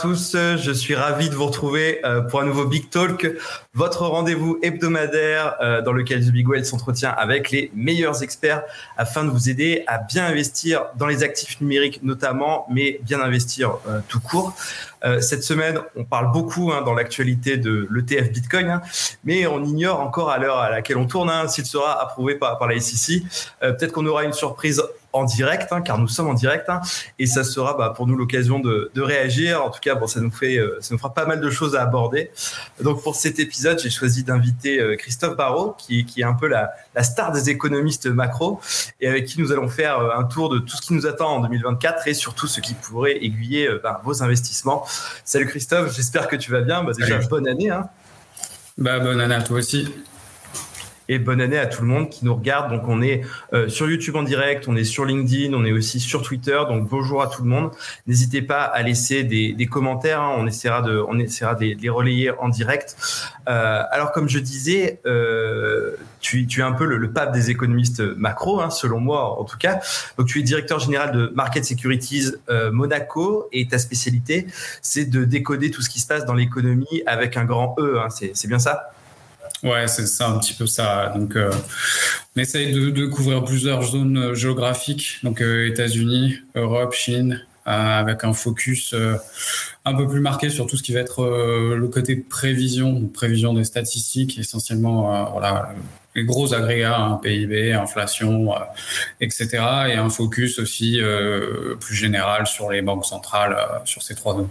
Tous, je suis ravi de vous retrouver euh, pour un nouveau Big Talk, votre rendez-vous hebdomadaire euh, dans lequel The Big Well s'entretient avec les meilleurs experts afin de vous aider à bien investir dans les actifs numériques notamment, mais bien investir euh, tout court. Cette semaine, on parle beaucoup hein, dans l'actualité de l'ETF Bitcoin, hein, mais on ignore encore à l'heure à laquelle on tourne hein, s'il sera approuvé par la SEC. Peut-être qu'on aura une surprise en direct, hein, car nous sommes en direct, hein, et ça sera bah, pour nous l'occasion de, réagir. En tout cas, bon, ça nous fait, euh, ça nous fera pas mal de choses à aborder. Donc pour cet épisode, j'ai choisi d'inviter euh, Christophe Barrault, qui, qui, est un peu la, star des économistes macro, et avec qui nous allons faire euh, un tour de tout ce qui nous attend en 2024 et surtout ce qui pourrait aiguiller bah, vos investissements. Salut Christophe, j'espère que tu vas bien. Bah, déjà bonne année. Hein. Bah, bonne année à toi aussi et bonne année à tout le monde qui nous regarde. Donc on est euh, sur YouTube en direct, on est sur LinkedIn, on est aussi sur Twitter. Donc bonjour à tout le monde. N'hésitez pas à laisser des, des commentaires. Hein. On essaiera de, on essaiera de les relayer en direct. Euh, alors comme je disais, euh, tu, tu, es un peu le, pape des économistes macro, hein, selon moi en tout cas. Donc tu es directeur général de Market Securities euh, Monaco et ta spécialité, c'est de décoder tout ce qui se passe dans l'économie avec un grand E. Hein. C'est bien ça? Ouais, c'est ça, un petit peu ça. Donc, euh, on essaye de, couvrir plusieurs zones euh, géographiques, donc euh, États-Unis, Europe, Chine, avec un focus un peu plus marqué sur tout ce qui va être le côté prévision, prévision des statistiques, essentiellement voilà, les gros agrégats, hein, PIB, inflation, etc. Et un focus aussi plus général sur les banques centrales, sur ces trois zones.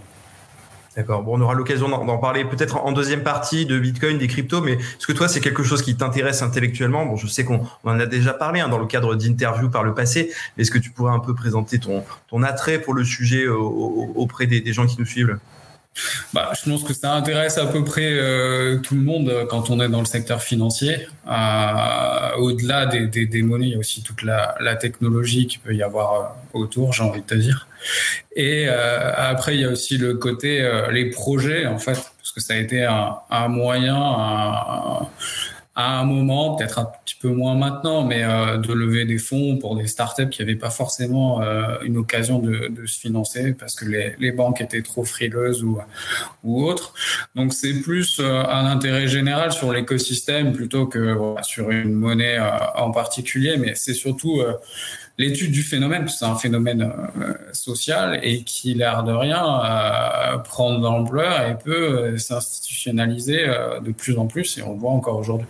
D'accord. Bon, on aura l'occasion d'en parler peut-être en deuxième partie de Bitcoin, des cryptos, mais est-ce que toi, c'est quelque chose qui t'intéresse intellectuellement? Bon, je sais qu'on en a déjà parlé hein, dans le cadre d'interviews par le passé, mais est-ce que tu pourrais un peu présenter ton, ton attrait pour le sujet auprès des, gens qui nous suivent? Bah, je pense que ça intéresse à peu près euh, tout le monde euh, quand on est dans le secteur financier. Euh, au-delà des, monnaies, il y a aussi toute la, technologie qui peut y avoir autour, j'ai envie de te dire. Et après, il y a aussi le côté, les projets, en fait, parce que ça a été un, un moyen, un, à un moment, peut-être un petit peu moins maintenant, mais euh, de lever des fonds pour des startups qui n'avaient pas forcément euh, une occasion de, de, se financer parce que les, les, banques étaient trop frileuses ou, ou autres. Donc c'est plus euh, un intérêt général sur l'écosystème plutôt que sur une monnaie euh, en particulier, mais c'est surtout l'étude du phénomène, c'est un phénomène euh, social et qui, l'air de rien, euh, prend de l'ampleur et peut euh, s'institutionnaliser de plus en plus, et on le voit encore aujourd'hui.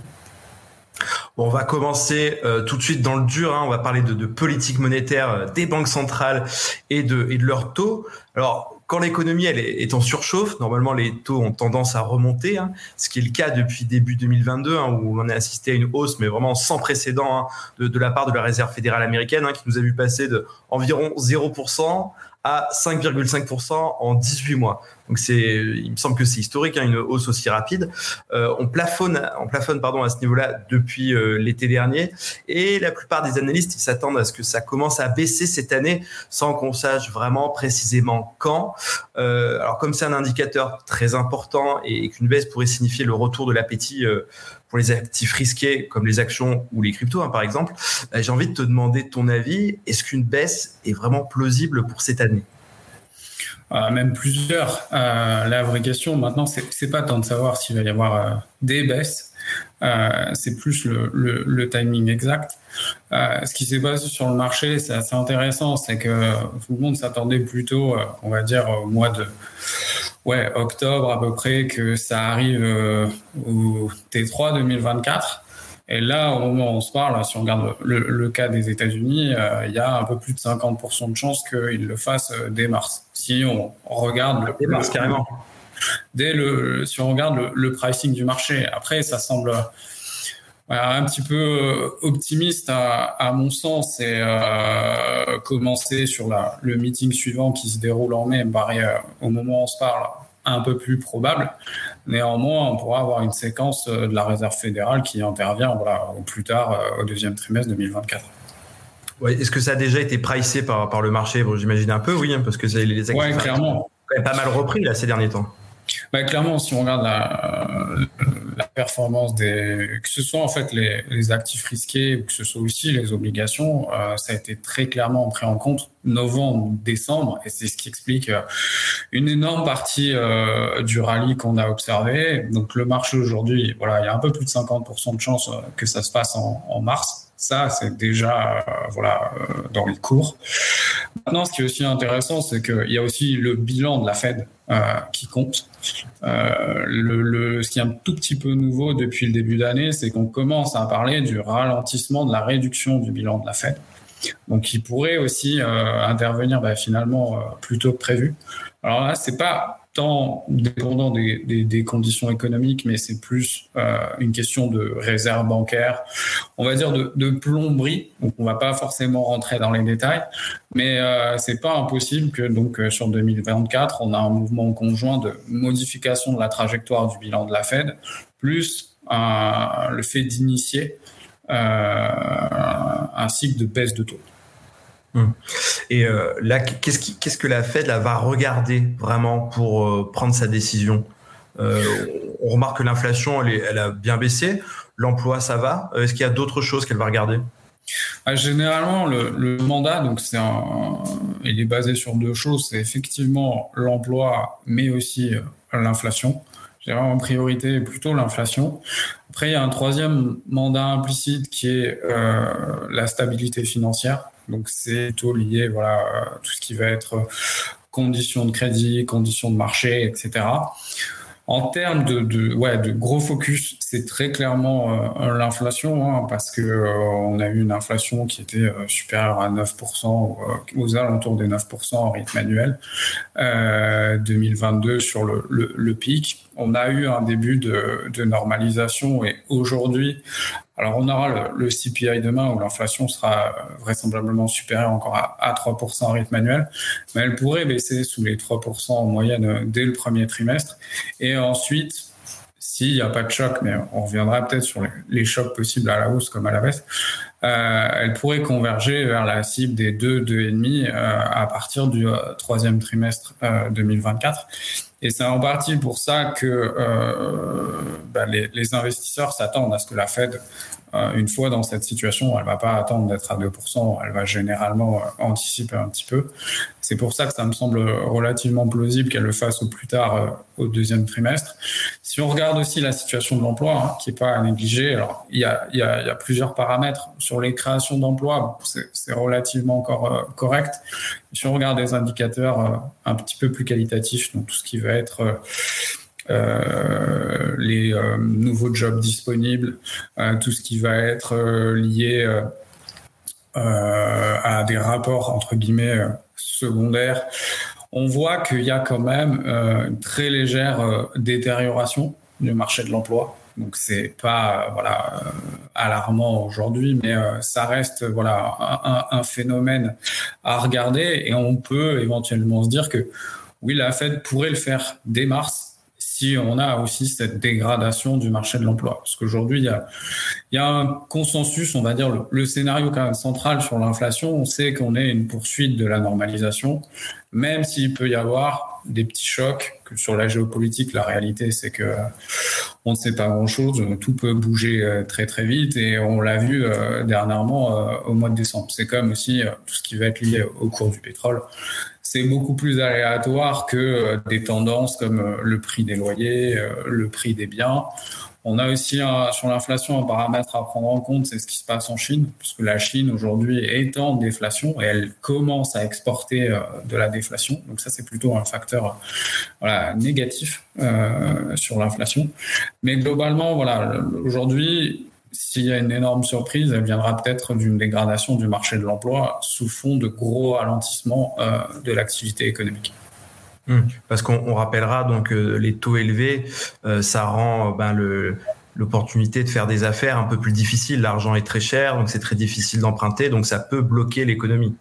On va commencer tout de suite dans le dur. Hein. On va parler de, politique monétaire des banques centrales et de, leurs taux. Alors, quand l'économie est, en surchauffe, normalement les taux ont tendance à remonter, hein, ce qui est le cas depuis début 2022, hein, où on a assisté à une hausse, mais vraiment sans précédent de, de, la part de la Réserve fédérale américaine, qui nous a vu passer de environ 0% à 5,5% en 18 mois. Donc c'est, il me semble que c'est historique, hein, une hausse aussi rapide. Euh, on plafonne, on plafonne pardon à ce niveau-là depuis euh, l'été dernier, et la plupart des analystes s'attendent à ce que ça commence à baisser cette année, sans qu'on sache vraiment précisément quand. Euh, alors comme c'est un indicateur très important et qu'une baisse pourrait signifier le retour de l'appétit euh, pour les actifs risqués comme les actions ou les cryptos, hein, par exemple, bah, j'ai envie de te demander ton avis. Est-ce qu'une baisse est vraiment plausible pour cette année? Même plusieurs. Euh, la vraie question maintenant, c'est pas tant de savoir s'il va y avoir euh, des baisses, c'est plus le, le, timing exact. ce qui s'est passé sur le marché, c'est assez intéressant, c'est que tout le monde s'attendait plutôt, on va dire, au mois de ouais, octobre à peu près que ça arrive euh, au T3 2024. Et là, au moment où on se parle, si on regarde le, cas des États-Unis, euh, il y a un peu plus de 50% de chances qu'ils le fassent euh, dès mars. Si on, regarde dès mars carrément. Dès le, si on regarde le, pricing du marché, après, ça semble un petit peu optimiste à, mon sens et euh, commencer sur la, le meeting suivant qui se déroule en mai, barré au moment où on se parle, un peu plus probable. Néanmoins, on pourra avoir une séquence de la Réserve fédérale qui intervient voilà, au plus tard euh, au deuxième trimestre 2024. Ouais, Est-ce que ça a déjà été pricé par, par le marché? Bon, J'imagine un peu, oui, hein, parce que les actifs ouais, clairement. ont quand même pas mal repris là, ces derniers temps. Bah, clairement, si on regarde la, performance des, que ce soit en fait les, les, actifs risqués ou que ce soit aussi les obligations, euh, ça a été très clairement pris en compte novembre, décembre, et c'est ce qui explique euh, une énorme partie euh, du rallye qu'on a observé. Donc le marché aujourd'hui, voilà, il y a un peu plus de 50% de chances que ça se passe en, en mars. Ça, c'est déjà euh, voilà euh, dans les cours. Maintenant, ce qui est aussi intéressant, c'est qu'il y a aussi le bilan de la Fed euh, qui compte. Ce qui est un tout petit peu nouveau depuis le début d'année, c'est qu'on commence à parler du ralentissement de la réduction du bilan de la Fed. Donc, qui pourrait aussi intervenir bah, finalement plus tôt que prévu. Alors là, c'est pas tant dépendant des, des, des, conditions économiques, mais c'est plus euh, une question de réserve bancaire, on va dire de, de, plomberie. Donc on va pas forcément rentrer dans les détails, mais euh, c'est pas impossible que donc euh, sur 2024 on a un mouvement conjoint de modification de la trajectoire du bilan de la Fed, plus euh, le fait d'initier euh, un cycle de baisse de taux. Hum. Et euh, là, qu'est-ce, qui, qu'est-ce que la Fed là, va regarder vraiment pour euh, prendre sa décision? Euh, On remarque que l'inflation, elle, est, elle, a bien baissé. L'emploi, ça va. Est-ce qu'il y a d'autres choses qu'elle va regarder? Ah, Généralement, le, le, mandat, donc c'est un, il est basé sur deux choses. C'est effectivement l'emploi, mais aussi l'inflation. J'ai en priorité plutôt l'inflation. Après, il y a un troisième mandat implicite qui est la stabilité financière. Donc c'est plutôt lié voilà tout ce qui va être conditions de crédit, conditions de marché, etc. En termes de, ouais, de gros focus, c'est très clairement euh, l'inflation, hein, parce que euh, on a eu une inflation qui était euh, supérieure à 9%, euh, aux alentours des 9% en rythme annuel, 2022 sur le, pic. On a eu un début de, normalisation et aujourd'hui, alors on aura le, CPI demain où l'inflation sera vraisemblablement supérieure encore à, à 3% en rythme annuel, mais elle pourrait baisser sous les 3% en moyenne dès le premier trimestre. Et ensuite, s'il n'y a pas de choc, mais on reviendra peut-être sur les, chocs possibles à la hausse comme à la baisse, euh, elle pourrait converger vers la cible des 2, 2,5 euh, à partir du euh, troisième trimestre 2024. Et c'est en partie pour ça que euh, bah, les, investisseurs s'attendent à ce que la Fed, une fois dans cette situation, elle va pas attendre d'être à 2%, elle va généralement euh, anticiper un petit peu. C'est pour ça que ça me semble relativement plausible qu'elle le fasse au plus tard euh, au deuxième trimestre. Si on regarde aussi la situation de l'emploi, hein, qui est pas à négliger, alors il y a, plusieurs paramètres sur les créations d'emplois, c'est relativement encore correct. Si on regarde des indicateurs un petit peu plus qualitatifs, donc tout ce qui va être euh, les euh, nouveaux jobs disponibles, euh, tout ce qui va être lié à des rapports entre guillemets secondaires, on voit qu'il y a quand même une très légère détérioration du marché de l'emploi. Donc c'est pas voilà alarmant aujourd'hui, mais ça reste voilà un, un, phénomène à regarder et on peut éventuellement se dire que oui la Fed pourrait le faire dès mars si on a aussi cette dégradation du marché de l'emploi. Parce qu'aujourd'hui, il y a, un consensus, on va dire, le, scénario quand même central sur l'inflation, on sait qu'on est une poursuite de la normalisation, même s'il peut y avoir des petits chocs, sur la géopolitique, la réalité, c'est que on ne sait pas grand-chose, tout peut bouger euh, très très vite, et on l'a vu euh, dernièrement euh, au mois de décembre. C'est comme aussi tout ce qui va être lié au cours du pétrole c'est beaucoup plus aléatoire que euh, des tendances comme euh, le prix des loyers, euh, le prix des biens. On a aussi sur l'inflation un paramètre à prendre en compte, c'est ce qui se passe en Chine, puisque la Chine aujourd'hui est en déflation et elle commence à exporter de la déflation. Donc ça, c'est plutôt un facteur négatif sur l'inflation. Mais globalement, voilà, aujourd'hui, s'il y a une énorme surprise, elle viendra peut-être d'une dégradation du marché de l'emploi sous fond de gros ralentissement euh, de l'activité économique. Mmh. Parce qu'on rappellera donc euh, les taux élevés, euh, ça rend ben, le, l'opportunité de faire des affaires un peu plus difficile. L'argent est très cher, donc c'est très difficile d'emprunter, donc ça peut bloquer l'économie.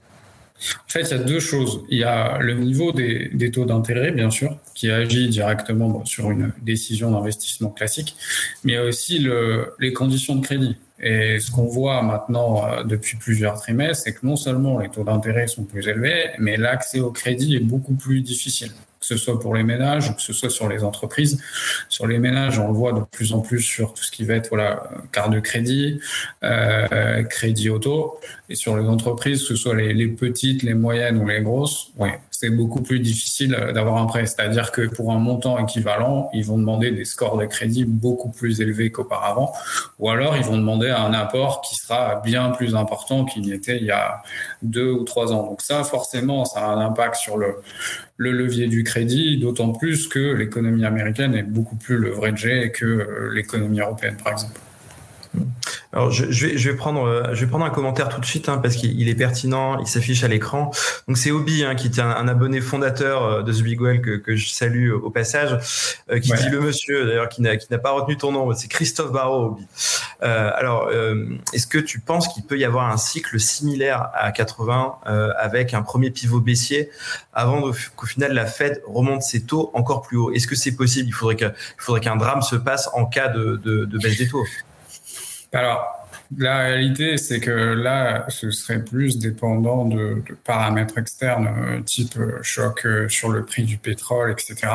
En fait, il y a deux choses. Il y a le niveau des, taux d'intérêt, bien sûr, qui agit directement sur une décision d'investissement classique, mais il y a aussi le, les conditions de crédit. Et ce qu'on voit maintenant euh, depuis plusieurs trimestres, c'est que non seulement les taux d'intérêt sont plus élevés, mais l'accès au crédit est beaucoup plus difficile que ce soit pour les ménages ou que ce soit sur les entreprises. Sur les ménages, on le voit de plus en plus sur tout ce qui va être voilà carte de crédit, euh, crédit auto, et sur les entreprises, que ce soit les, petites, les moyennes ou les grosses, ouais, c'est beaucoup plus difficile d'avoir un prêt. C'est-à-dire que pour un montant équivalent, ils vont demander des scores de crédit beaucoup plus élevés qu'auparavant, ou alors ils vont demander un apport qui sera bien plus important qu'il n'y était il y a deux ou trois ans. Donc ça, forcément, ça a un impact sur le, le levier du crédit, d'autant plus que l'économie américaine est beaucoup plus leveragée que l'économie européenne, par exemple. Alors, je, je, vais, je, vais, prendre, euh, je vais prendre un commentaire tout de suite hein, parce qu'il est pertinent, il s'affiche à l'écran. Donc, c'est Obi hein, qui est un, un, abonné fondateur euh, de The Big Well que, que je salue au passage, euh, qui ouais. dit le monsieur d'ailleurs qui n'a pas retenu ton nom, c'est Christophe Barrault, Obi. Euh, alors, euh, est-ce que tu penses qu'il peut y avoir un cycle similaire à 80 avec un premier pivot baissier avant qu'au final la Fed remonte ses taux encore plus haut? Est-ce que c'est possible? Il faudrait qu'un drame se passe en cas de, de, de baisse des taux. Alors, la réalité, c'est que là, ce serait plus dépendant de, paramètres externes, euh, type euh, choc euh, sur le prix du pétrole, etc.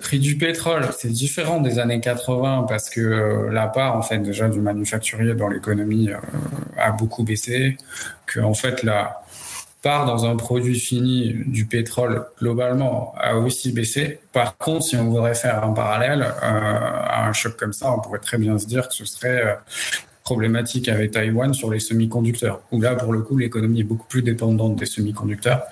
Prix du pétrole, c'est différent des années 80 parce que la part en fait déjà du manufacturier dans l'économie a beaucoup baissé, que en fait la part dans un produit fini du pétrole globalement a aussi baissé. Par contre, si on voudrait faire un parallèle euh, à un choc comme ça, on pourrait très bien se dire que ce serait euh, problématique avec Taïwan sur les semi-conducteurs, où là, pour le coup, l'économie est beaucoup plus dépendante des semi-conducteurs,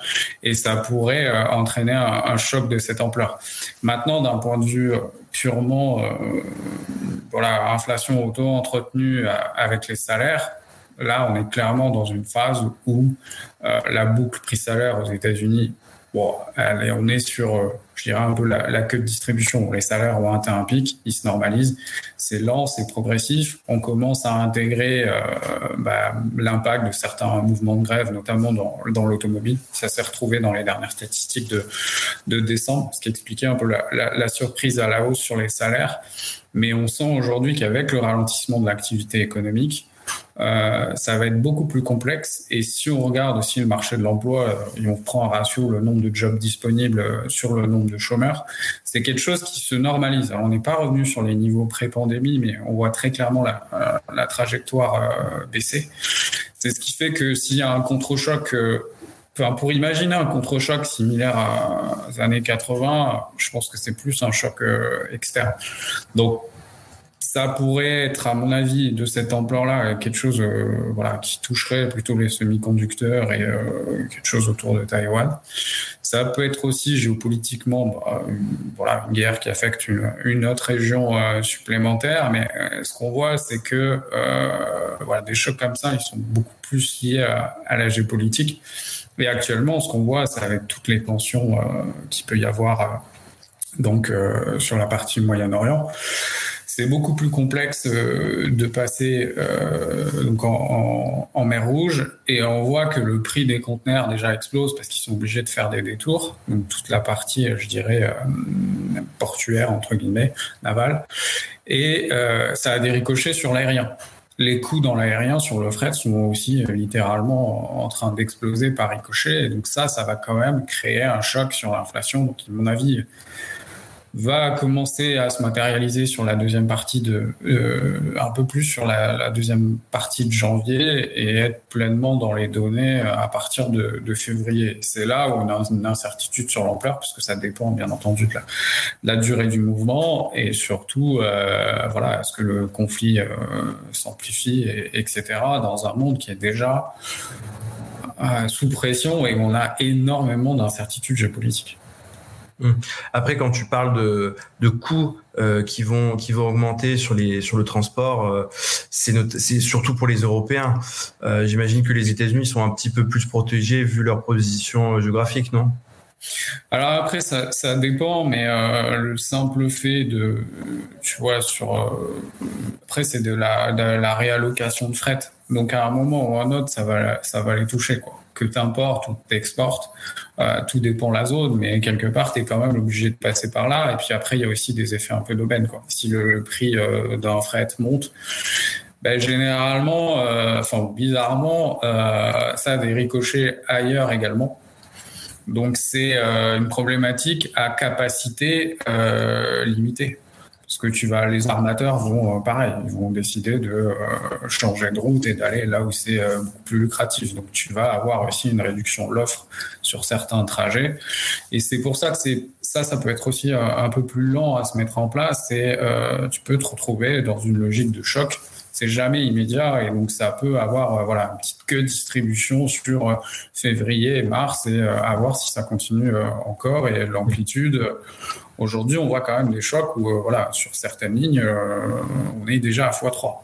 et ça pourrait euh, entraîner un, un, choc de cette ampleur. Maintenant, d'un point de vue purement, euh, voilà, inflation auto-entretenue avec les salaires, Là, on est clairement dans une phase où euh, la boucle prix-salaire aux États-Unis, bon, on est sur, euh, je dirais, un peu la, queue de distribution. Les salaires ont atteint un pic, ils se normalisent. C'est lent, c'est progressif. On commence à intégrer euh, bah, l'impact de certains mouvements de grève, notamment dans, dans l'automobile. Ça s'est retrouvé dans les dernières statistiques de, de décembre, ce qui expliquait un peu la surprise à la hausse sur les salaires. Mais on sent aujourd'hui qu'avec le ralentissement de l'activité économique, euh, ça va être beaucoup plus complexe. Et si on regarde aussi le marché de l'emploi euh, et on prend un ratio le nombre de jobs disponibles euh, sur le nombre de chômeurs, c'est quelque chose qui se normalise. On n'est pas revenu sur les niveaux pré-pandémie, mais on voit très clairement la, trajectoire baisser. C'est ce qui fait que s'il y a un contre-choc pour imaginer un contre-choc similaire à, aux années 80, je pense que c'est plus un choc externe. Donc, ça pourrait être, à mon avis, de cette ampleur-là, quelque chose euh, voilà, qui toucherait plutôt les semi-conducteurs et euh, quelque chose autour de Taïwan. Ça peut être aussi géopolitiquement bah, une, voilà, une guerre qui affecte une, une autre région euh, supplémentaire, mais euh, ce qu'on voit, c'est que euh, voilà, des chocs comme ça, ils sont beaucoup plus liés à, à la géopolitique. Et actuellement, ce qu'on voit, c'est avec toutes les tensions qu'il peut y avoir donc sur la partie Moyen-Orient c'est beaucoup plus complexe euh, de passer euh, en, mer Rouge et on voit que le prix des conteneurs déjà explose parce qu'ils sont obligés de faire des détours. Donc toute la partie, je dirais, euh, portuaire entre guillemets, navale, et euh, ça a des ricochets sur l'aérien. Les coûts dans l'aérien sur le fret sont aussi euh, littéralement en train d'exploser par ricochet. Et donc ça, ça va quand même créer un choc sur l'inflation. Donc à mon avis, va commencer à se matérialiser sur la deuxième partie de euh, un peu plus sur la, la, deuxième partie de janvier et être pleinement dans les données à partir de, de février. C'est là où on a une incertitude sur l'ampleur parce que ça dépend bien entendu de la, de la durée du mouvement et surtout euh, voilà est-ce que le conflit euh, s'amplifie et, etc. dans un monde qui est déjà euh, sous pression et où on a énormément d'incertitudes géopolitiques. Hum. Après, quand tu parles de, de coûts euh, qui vont qui vont augmenter sur les sur le transport, euh, c'est surtout pour les Européens. Euh, J'imagine que les États-Unis sont un petit peu plus protégés vu leur position géographique, non? Alors après, ça, ça dépend, mais euh, le simple fait de, tu vois, sur euh, après c'est de la, de la réallocation de fret. Donc à un moment ou à un autre, ça va, ça va les toucher quoi que tu importes ou que tu exportes, euh, tout dépend de la zone, mais quelque part, tu es quand même obligé de passer par là. Et puis après, il y a aussi des effets un peu d'aubaine. Si le, le prix euh, d'un fret monte, ben, généralement, euh, enfin bizarrement, ça a des ricochets ailleurs également. Donc c'est une problématique à capacité limitée parce que tu vas, les armateurs vont, euh, pareil, ils vont décider de euh, changer de route et d'aller là où c'est euh, beaucoup plus lucratif. Donc, tu vas avoir aussi une réduction de l'offre sur certains trajets. Et c'est pour ça que c'est ça, ça peut être aussi un, peu plus lent à se mettre en place. Et tu peux te retrouver dans une logique de choc c'est jamais immédiat et donc ça peut avoir voilà une petite queue distribution sur février et mars et à voir si ça continue encore et l'amplitude Aujourd'hui, on voit quand même des chocs où, euh, voilà, sur certaines lignes, euh, on est déjà à x3.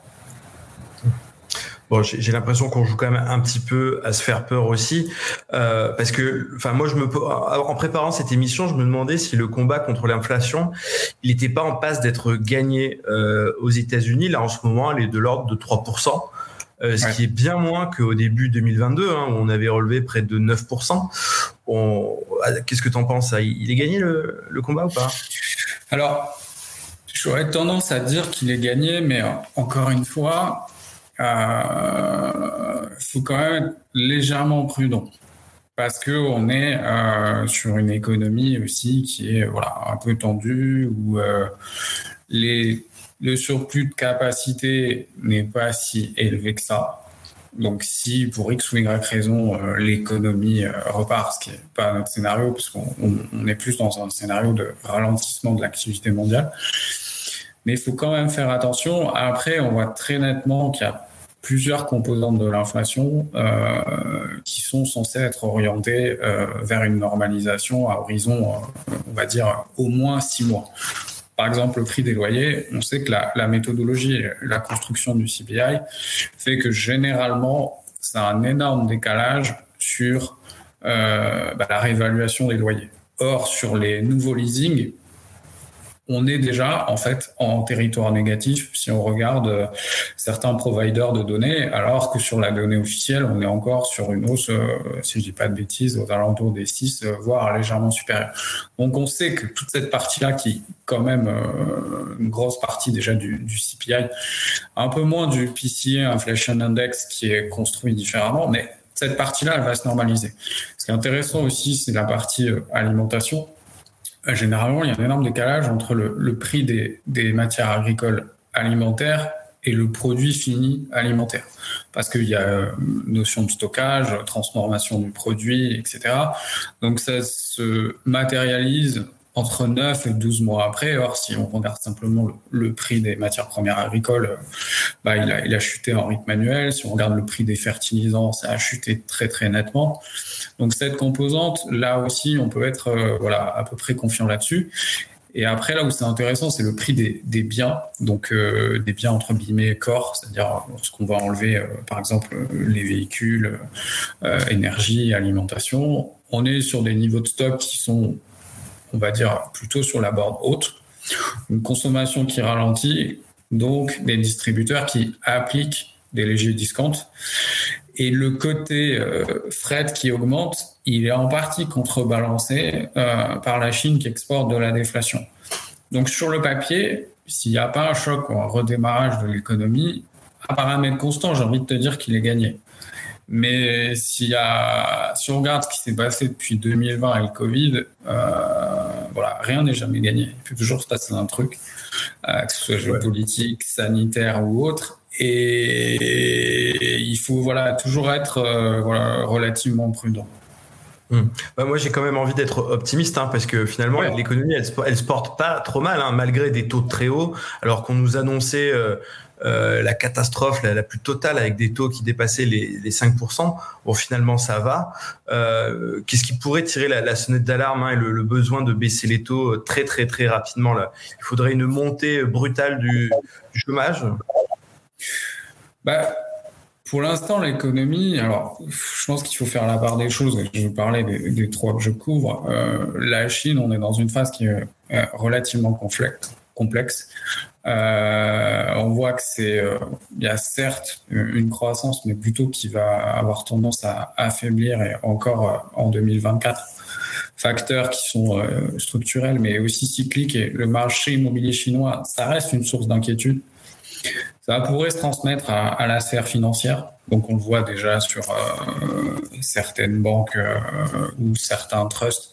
Bon, j'ai l'impression qu'on joue quand même un petit peu à se faire peur aussi, euh, parce que, enfin, moi, je me, en préparant cette émission, je me demandais si le combat contre l'inflation, il n'était pas en passe d'être gagné aux États-Unis. Là, en ce moment, il est de l'ordre de 3%. Euh, ce qui est bien moins qu'au début 2022, hein, où on avait relevé près de 9%. Ah, qu'est-ce que tu en penses Il est gagné le, combat ou pas? Alors, j'aurais tendance à dire qu'il est gagné, mais encore une fois, euh, faut quand même être légèrement prudent parce que on est euh, sur une économie aussi qui est voilà un peu tendue où les le surplus de capacité n'est pas si élevé que ça. Donc, si pour X ou Y raison, euh, l'économie euh, repart, ce qui n'est pas notre scénario, puisqu'on on est plus dans un scénario de ralentissement de l'activité mondiale. Mais il faut quand même faire attention. Après, on voit très nettement qu'il y a plusieurs composantes de l'inflation euh, qui sont censées être orientées vers une normalisation à horizon, on va dire, au moins six mois. Par exemple, le prix des loyers, on sait que la, méthodologie, la construction du CPI fait que généralement, c'est un énorme décalage sur euh, bah, la réévaluation des loyers. Or, sur les nouveaux leasing, on est déjà en fait en territoire négatif si on regarde euh, certains providers de données, alors que sur la donnée officielle, on est encore sur une hausse, euh, si je dis pas de bêtises, aux alentours des 6, euh, voire légèrement supérieure. Donc on sait que toute cette partie-là, qui quand même une grosse partie déjà du, du, CPI, un peu moins du PCA Inflation Index qui est construit différemment, mais cette partie-là, elle va se normaliser. Ce qui est intéressant aussi, c'est la partie alimentation généralement, il y a un énorme décalage entre le, prix des, matières agricoles alimentaires et le produit fini alimentaire. Parce qu'il y a euh, notion de stockage, transformation du produit, etc. Donc ça se matérialise entre 9 et 12 mois après. Or, si on regarde simplement le, prix des matières premières agricoles, bah, il, a, chuté en rythme manuel. Si on regarde le prix des fertilisants, ça a chuté très très nettement. Donc cette composante, là aussi, on peut être euh, voilà à peu près confiant là-dessus. Et après, là où c'est intéressant, c'est le prix des, biens, donc euh, des biens entre guillemets corps, c'est-à-dire ce qu'on va enlever, euh, par exemple, les véhicules, énergie, alimentation. On est sur des niveaux de stock qui sont on va dire plutôt sur la borde haute. Une consommation qui ralentit, donc des distributeurs qui appliquent des légers discounts. Et le côté euh, fret qui augmente, il est en partie contrebalancé euh, par la Chine qui exporte de la déflation. Donc sur le papier, s'il n'y a pas un choc ou un redémarrage de l'économie, à paramètre constant, j'ai envie de te dire qu'il est gagné. Mais s'il y a, si on regarde ce qui s'est passé depuis 2020 et le Covid, euh, voilà, rien n'est jamais gagné. Il peut toujours se passer un truc, euh, que ce soit géopolitique, sanitaire ou autre. Et il faut voilà toujours être euh, voilà, relativement prudent. Hmm. Bah, moi, j'ai quand même envie d'être optimiste hein, parce que finalement, l'économie, elle, elle, se porte pas trop mal, hein, malgré des taux très hauts, alors qu'on nous annonçait euh, euh, la catastrophe la, plus totale avec des taux qui dépassaient les, les 5%. Bon, finalement, ça va. Euh, Qu'est-ce qui pourrait tirer la, sonnette d'alarme hein, et le, besoin de baisser les taux euh, très, très, très rapidement Il faudrait une montée brutale du, chômage? Bah, pour l'instant, l'économie, alors je pense qu'il faut faire la part des choses. Je vais parler des, trois que je couvre. La Chine, on est dans une phase qui est relativement complexe complexe. Euh, on voit que c'est, euh, il y a certes une croissance, mais plutôt qui va avoir tendance à affaiblir et encore euh, en 2024 facteurs qui sont structurels mais aussi cycliques et le marché immobilier chinois ça reste une source d'inquiétude Ça pourrait se transmettre à, la sphère financière. Donc on le voit déjà sur euh, certaines banques euh, ou certains trusts.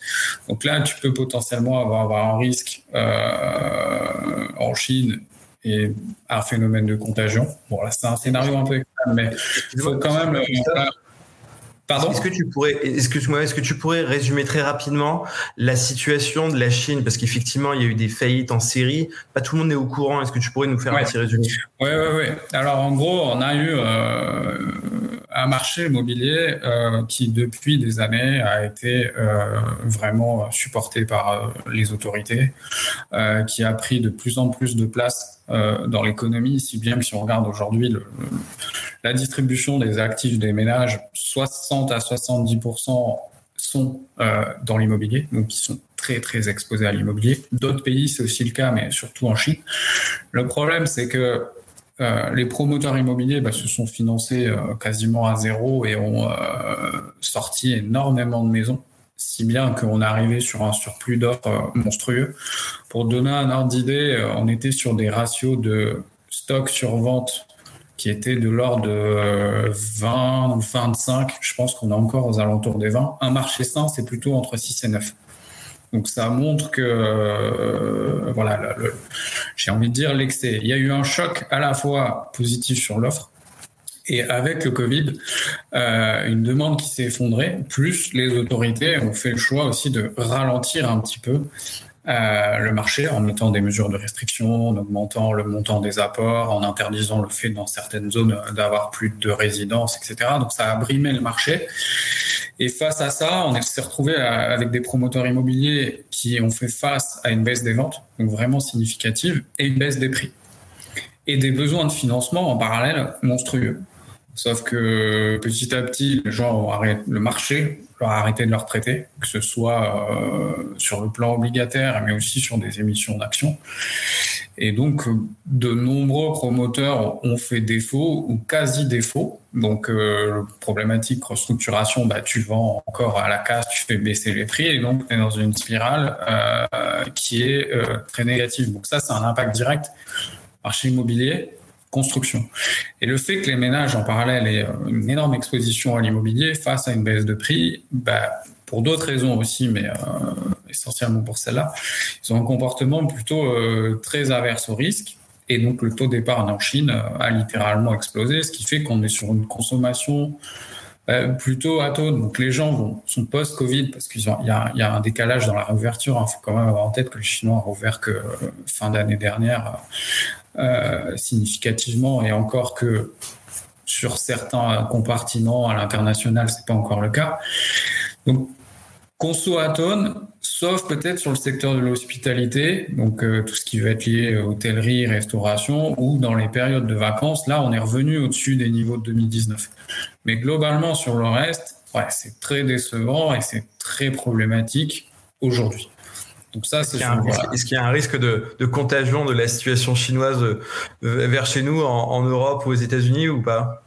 Donc là, tu peux potentiellement avoir, un risque euh, en Chine et un phénomène de contagion. Bon là, c'est un scénario un peu extrême, mais il faut quand même est-ce que tu pourrais, excuse-moi, est-ce que tu pourrais résumer très rapidement la situation de la Chine? Parce qu'effectivement il y a eu des faillites en série. Pas tout le monde est au courant. Est-ce que tu pourrais nous faire un petit résumé? Oui, oui, oui. Alors en gros, on a eu euh, un marché immobilier euh, qui depuis des années a été euh, vraiment supporté par les autorités, qui a pris de plus en plus de place dans l'économie, si bien que si on regarde aujourd'hui la distribution des actifs des ménages, 60 à 70% sont dans l'immobilier, donc ils sont très très exposés à l'immobilier. D'autres pays, c'est aussi le cas, mais surtout en Chine. Le problème, c'est que euh, les promoteurs immobiliers bah, se sont financés euh, quasiment à zéro et ont euh, sorti énormément de maisons, si bien qu'on est arrivé sur un surplus d'offres monstrueux. Pour donner un ordre d'idée, on était sur des ratios de stock sur vente qui étaient de l'ordre de 20 ou 25. Je pense qu'on est encore aux alentours des 20. Un marché sain, c'est plutôt entre 6 et 9. Donc ça montre que euh, voilà, j'ai envie de dire l'excès. Il y a eu un choc à la fois positif sur l'offre et avec le Covid, euh, une demande qui s'est effondrée. Plus les autorités ont fait le choix aussi de ralentir un petit peu euh, le marché en mettant des mesures de restriction, en augmentant le montant des apports, en interdisant le fait dans certaines zones d'avoir plus de résidences, etc. Donc ça a brimé le marché. Et face à ça, on s'est retrouvé avec des promoteurs immobiliers qui ont fait face à une baisse des ventes, donc vraiment significative, et une baisse des prix. Et des besoins de financement en parallèle monstrueux. Sauf que petit à petit, les gens le marché a arrêté de leur traiter, que ce soit euh, sur le plan obligataire, mais aussi sur des émissions d'actions. Et donc, de nombreux promoteurs ont fait défaut ou quasi défaut. Donc, euh, problématique restructuration, bah, tu vends encore à la casse, tu fais baisser les prix, et donc tu es dans une spirale euh, qui est euh, très négative. Donc ça, c'est un impact direct marché immobilier construction. Et le fait que les ménages en parallèle aient euh, une énorme exposition à l'immobilier face à une baisse de prix, bah, pour d'autres raisons aussi, mais euh, essentiellement pour celle-là, ils ont un comportement plutôt euh, très averse au risque. Et donc le taux d'épargne en Chine a littéralement explosé, ce qui fait qu'on est sur une consommation plutôt atone. Donc les gens vont, sont post-Covid parce qu'il y, y, a un décalage dans la réouverture. Il faut quand même avoir en tête que les Chinois ont rouvert que fin d'année dernière euh, significativement et encore que sur certains compartiments à l'international, c'est pas encore le cas. Donc, conso atone, sauf peut-être sur le secteur de l'hospitalité, donc euh, tout ce qui va être lié hôtellerie, restauration, ou dans les périodes de vacances, là, on est revenu au-dessus des niveaux de 2019. Mais globalement, sur le reste, ouais, c'est très décevant et c'est très problématique aujourd'hui. Donc ça, c'est Est-ce qu'il y a un risque de, contagion de la situation chinoise euh, vers chez nous, en Europe ou aux États-Unis ou pas?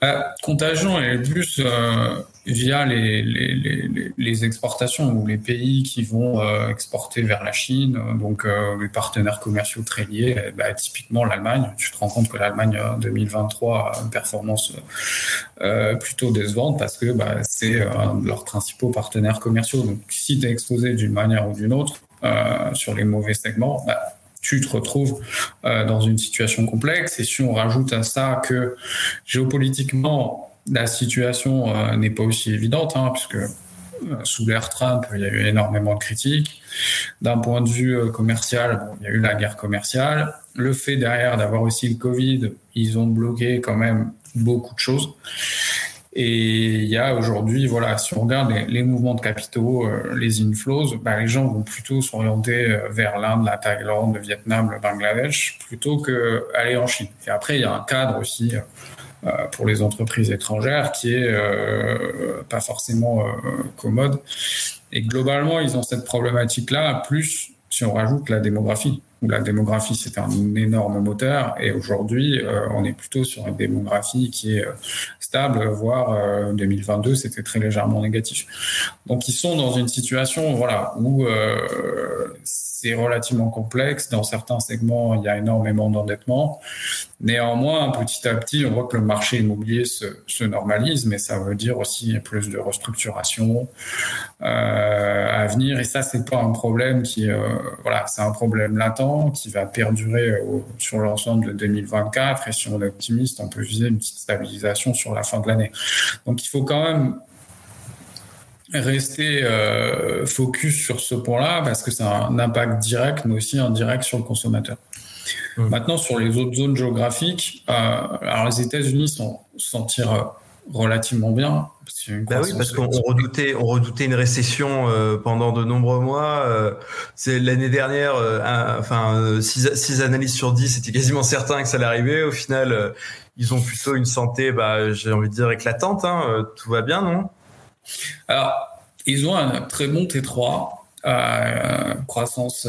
Bah, contagion est plus euh, via les, les, les, exportations ou les pays qui vont euh, exporter vers la Chine, donc euh, les partenaires commerciaux très liés, bah, typiquement l'Allemagne. Tu te rends compte que l'Allemagne en 2023 a une performance plutôt décevante parce que bah, c'est un de leurs principaux partenaires commerciaux. Donc si tu es exposé d'une manière ou d'une autre sur les mauvais segments, bah, tu te retrouves euh, dans une situation complexe. Et si on rajoute à ça que géopolitiquement, la situation euh, n'est pas aussi évidente, hein, puisque euh, sous l'ère Trump, il y a eu énormément de critiques. D'un point de vue commercial, bon, il y a eu la guerre commerciale. Le fait derrière d'avoir aussi le Covid, ils ont bloqué quand même beaucoup de choses. Et il y a aujourd'hui, voilà, si on regarde les, mouvements de capitaux, euh, les inflows, bah, les gens vont plutôt s'orienter euh, vers l'Inde, la Thaïlande, le Vietnam, le Bangladesh, plutôt que aller en Chine. Et après, il y a un cadre aussi euh, pour les entreprises étrangères qui est pas forcément commode. Et globalement, ils ont cette problématique-là, plus si on rajoute la démographie. Où la démographie c'était un énorme moteur et aujourd'hui euh, on est plutôt sur une démographie qui est euh, stable voire 2022 c'était très légèrement négatif donc ils sont dans une situation voilà où c'est relativement complexe. Dans certains segments, il y a énormément d'endettement. Néanmoins, petit à petit, on voit que le marché immobilier se, se normalise, mais ça veut dire aussi plus de restructuration euh, à venir. Et ça, c'est pas un problème qui, euh, voilà, c'est un problème latent qui va perdurer sur l'ensemble de 2024. Et si on est optimiste, on peut viser une petite stabilisation sur la fin de l'année. Donc, il faut quand même rester euh, focus sur ce point-là parce que a un impact direct, mais aussi indirect sur le consommateur. Mmh. Maintenant, sur les autres zones géographiques, euh, alors les États-Unis s'en tirent relativement bien. Bah oui, parce qu'on redoutait, on redoutait une récession euh, pendant de nombreux mois. Euh, c'est l'année dernière, euh, enfin, 6 analyses sur 10, c'était quasiment certain que ça allait arriver. Au final, ils ont plutôt une santé, bah, j'ai envie de dire éclatante. Hein, tout va bien, non? Alors, ils ont un très bon T3, euh, croissance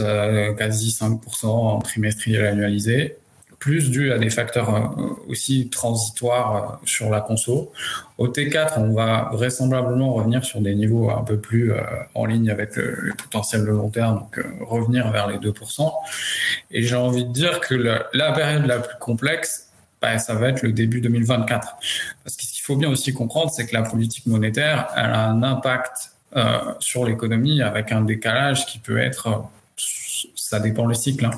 quasi 5% en trimestriel annualisé, plus dû à des facteurs euh, aussi transitoires sur la conso. Au T4, on va vraisemblablement revenir sur des niveaux un peu plus en ligne avec le, potentiel de long terme, donc revenir vers les 2%. Et j'ai envie de dire que la période la plus complexe, bah, ça va être le début 2024. Parce qu'il faut bien aussi comprendre, c'est que la politique monétaire, elle a un impact euh, sur l'économie avec un décalage qui peut être, ça dépend le cycle, hein,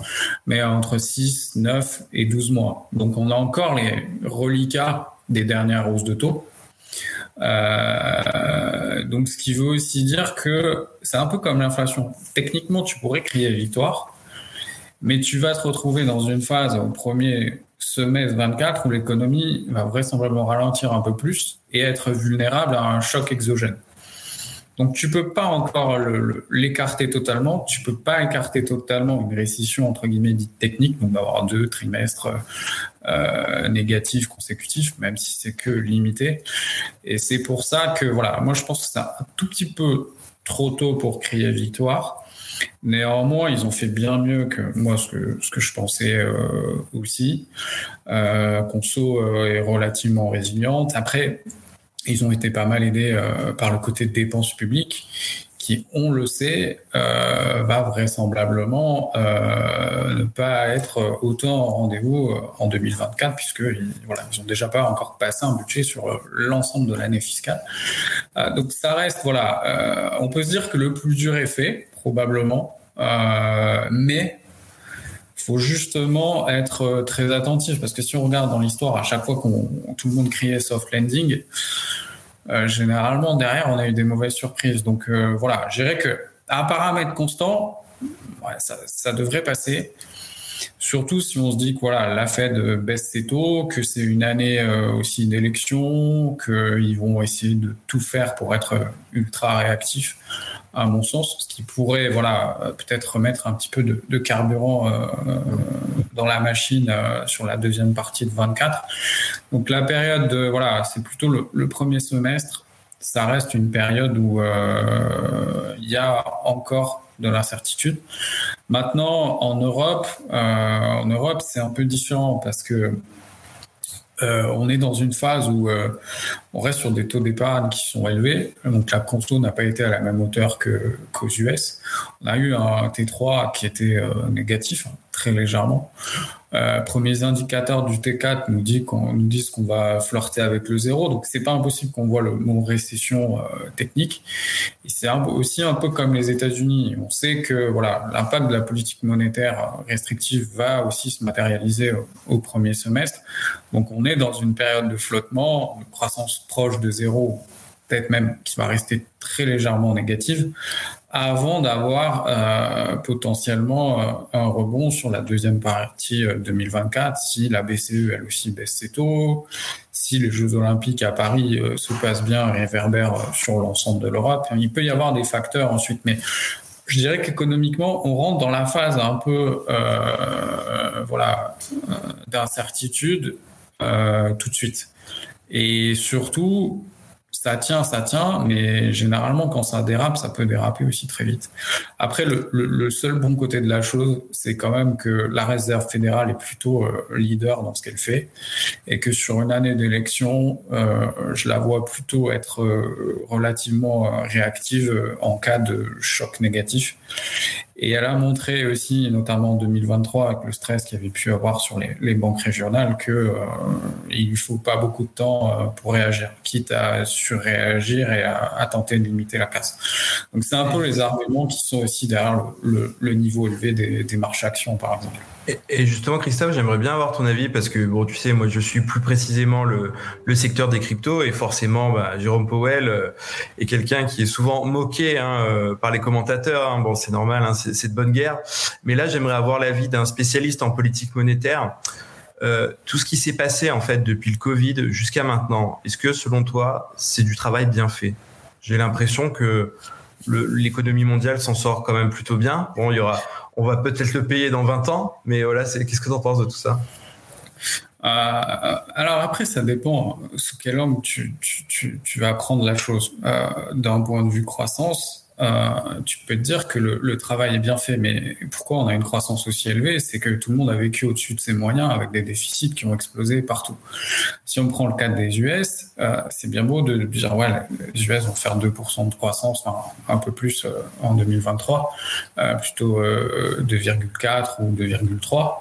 mais entre 6, 9 et 12 mois. Donc on a encore les reliquats des dernières hausses de taux. Euh, donc ce qui veut aussi dire que c'est un peu comme l'inflation. Techniquement, tu pourrais crier victoire, mais tu vas te retrouver dans une phase au premier semestre 24 où l'économie va vraisemblablement ralentir un peu plus et être vulnérable à un choc exogène. Donc tu peux pas encore l'écarter totalement, tu peux pas écarter totalement une récession entre guillemets dite technique, donc d'avoir deux trimestres euh, négatifs consécutifs, même si c'est que limité. Et c'est pour ça que voilà, moi je pense que c'est un tout petit peu trop tôt pour crier victoire. Néanmoins, ils ont fait bien mieux que moi ce que, ce que je pensais euh, aussi. Euh, Conso est relativement résiliente. Après, ils ont été pas mal aidés euh, par le côté dépenses publiques qui, on le sait, euh, va vraisemblablement euh, ne pas être autant en rendez-vous en 2024, puisque voilà, ils ont déjà pas encore passé un budget sur l'ensemble de l'année fiscale. donc ça reste, voilà, on peut se dire que le plus dur est fait, probablement. Mais faut justement être euh, très attentif parce que si on regarde dans l'histoire, à chaque fois qu'on tout le monde criait soft landing, euh, généralement derrière on a eu des mauvaises surprises. Donc voilà, je dirais que à paramètre constant, ça, ça, devrait passer. Surtout si on se dit que voilà, la Fed baisse ses taux, que c'est une année aussi d'élection, qu'ils vont essayer de tout faire pour être ultra réactifs à mon sens, ce qui pourrait voilà peut-être remettre un petit peu de, carburant euh, dans la machine euh, sur la deuxième partie de 24. Donc la période de, voilà c'est plutôt le, premier semestre. Ça reste une période où euh, il y a encore de l'incertitude. Maintenant en Europe, en Europe c'est un peu différent parce que euh, on est dans une phase où euh, on reste sur des taux d'épargne qui sont élevés. Donc la conso n'a pas été à la même hauteur qu'aux US. On a eu un T3 qui était euh, négatif, hein, très légèrement. Euh, premiers indicateurs du T4 nous, dit qu'on, nous disent qu'on va flirter avec le zéro, donc c'est pas impossible qu'on voit le mot récession euh, technique. C'est aussi un peu comme les États-Unis. On sait que voilà, l'impact de la politique monétaire restrictive va aussi se matérialiser au, premier semestre. Donc on est dans une période de flottement, de croissance proche de zéro, peut-être même qui va rester très légèrement négative, avant d'avoir euh, potentiellement euh, un rebond sur la deuxième partie 2024 euh, si la BCE elle aussi baisse ses taux, si les Jeux Olympiques à Paris se passent bien et réverbèrent sur l'ensemble de l'Europe. Il peut y avoir des facteurs ensuite, mais je dirais qu'économiquement, on rentre dans la phase un peu voilà d'incertitude tout de suite. Et surtout, ça tient, ça tient, mais généralement, quand ça dérape, ça peut déraper aussi très vite. Après, le, seul bon côté de la chose, c'est quand même que la Réserve fédérale est plutôt euh, leader dans ce qu'elle fait et que sur une année d'élection, euh, je la vois plutôt être euh, relativement réactive en cas de choc négatif. Et elle a montré aussi, notamment en 2023, avec le stress qu'il y avait pu avoir sur les, banques régionales, que euh, ne faut pas beaucoup de temps euh, pour réagir, quitte à surréagir et à, tenter de limiter la casse. Donc c'est un peu les arguments qui sont aussi derrière le, niveau élevé des, des marches actions, par exemple. Et justement, Christophe, j'aimerais bien avoir ton avis parce que, bon, tu sais, moi, je suis plus précisément le, le secteur des cryptos et forcément, bah, Jérôme Powell euh, est quelqu'un qui est souvent moqué hein, euh, par les commentateurs. Hein. Bon, c'est normal, hein, c'est de bonne guerre. Mais là, j'aimerais avoir l'avis d'un spécialiste en politique monétaire. Euh, tout ce qui s'est passé en fait depuis le Covid jusqu'à maintenant, est-ce que selon toi, c'est du travail bien fait? J'ai l'impression que l'économie mondiale s'en sort quand même plutôt bien. Bon, il y aura on va peut-être le payer dans 20 ans, mais voilà, qu'est-ce que tu en penses de tout ça? Euh, alors après, ça dépend sous quel angle tu, vas prendre la chose. Euh, d'un point de vue croissance, euh, tu peux te dire que le, travail est bien fait, mais pourquoi on a une croissance aussi élevée C'est que tout le monde a vécu au-dessus de ses moyens avec des déficits qui ont explosé partout. Si on prend le cas des US, euh, c'est bien beau de, dire ouais, les US vont faire 2% de croissance, enfin, un peu plus euh, en 2023, plutôt 2,4 ou 2,3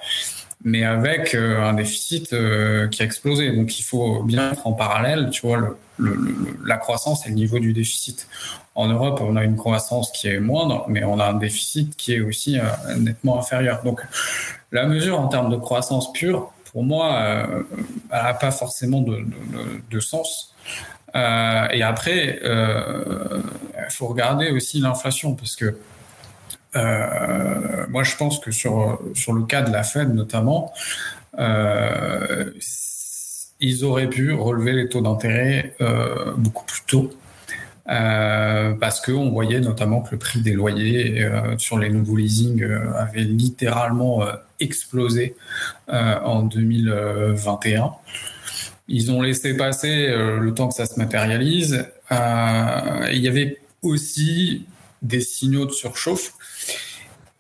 mais avec un déficit qui a explosé. Donc il faut bien être en parallèle, tu vois, la croissance et le niveau du déficit. En Europe, on a une croissance qui est moindre, mais on a un déficit qui est aussi euh, nettement inférieur. Donc, la mesure en termes de croissance pure, pour moi, euh, n'a pas forcément de, sens. Euh, et après, il faut regarder aussi l'inflation, parce que moi, je pense que sur, sur le cas de la Fed notamment, ils auraient pu relever les taux d'intérêt beaucoup plus tôt. Euh, parce qu'on voyait notamment que le prix des loyers euh, sur les nouveaux leasing euh, avait littéralement explosé en 2021. Ils ont laissé passer le temps que ça se matérialise. il y avait aussi des signaux de surchauffe.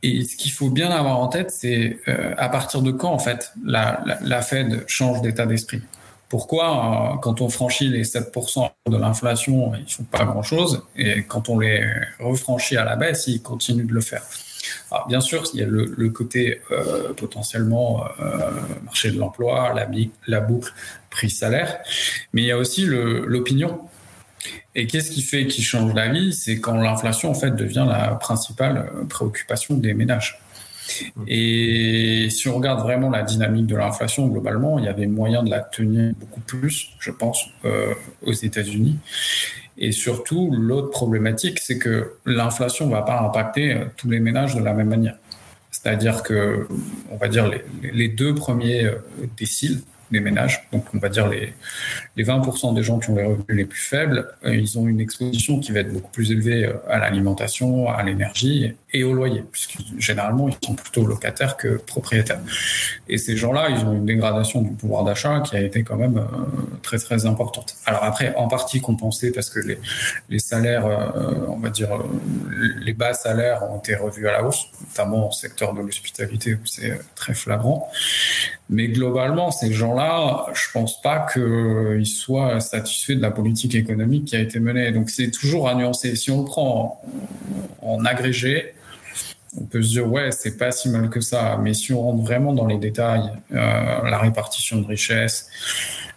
Et ce qu'il faut bien avoir en tête, c'est à partir de quand, en fait, la Fed change d'état d'esprit? Pourquoi, euh, quand on franchit les 7% de l'inflation, ils font pas grand-chose, et quand on les refranchit à la baisse, ils continuent de le faire? Alors, bien sûr, il y a le, côté euh, potentiellement euh, marché de l'emploi, la, la, boucle prix-salaire, mais il y a aussi l'opinion. Et qu'est-ce qui fait qu'il change d'avis? C'est quand l'inflation en fait devient la principale préoccupation des ménages. Et si on regarde vraiment la dynamique de l'inflation globalement, il y avait moyen de la tenir beaucoup plus, je pense, euh, aux États-Unis. Et surtout, l'autre problématique, c'est que l'inflation ne va pas impacter euh, tous les ménages de la même manière. C'est-à-dire que, on va dire, les, les deux premiers euh, déciles, des ménages. Donc, on va dire les, les 20% des gens qui ont les revenus les plus faibles, euh, ils ont une exposition qui va être beaucoup plus élevée euh, à l'alimentation, à l'énergie et au loyer, puisque généralement, ils sont plutôt locataires que propriétaires. Et ces gens-là, ils ont une dégradation du pouvoir d'achat qui a été quand même euh, très, très importante. Alors après, en partie compensée parce que les, les salaires, on va dire, les bas salaires ont été revus à la hausse, notamment au secteur de l'hospitalité où c'est très flagrant. Mais globalement, ces gens-là, je pense pas qu'ils soient satisfaits de la politique économique qui a été menée. Donc c'est toujours à nuancer. Si on le prend en, agrégé, on peut se dire ouais, c'est pas si mal que ça. Mais si on rentre vraiment dans les détails, euh, la répartition de richesses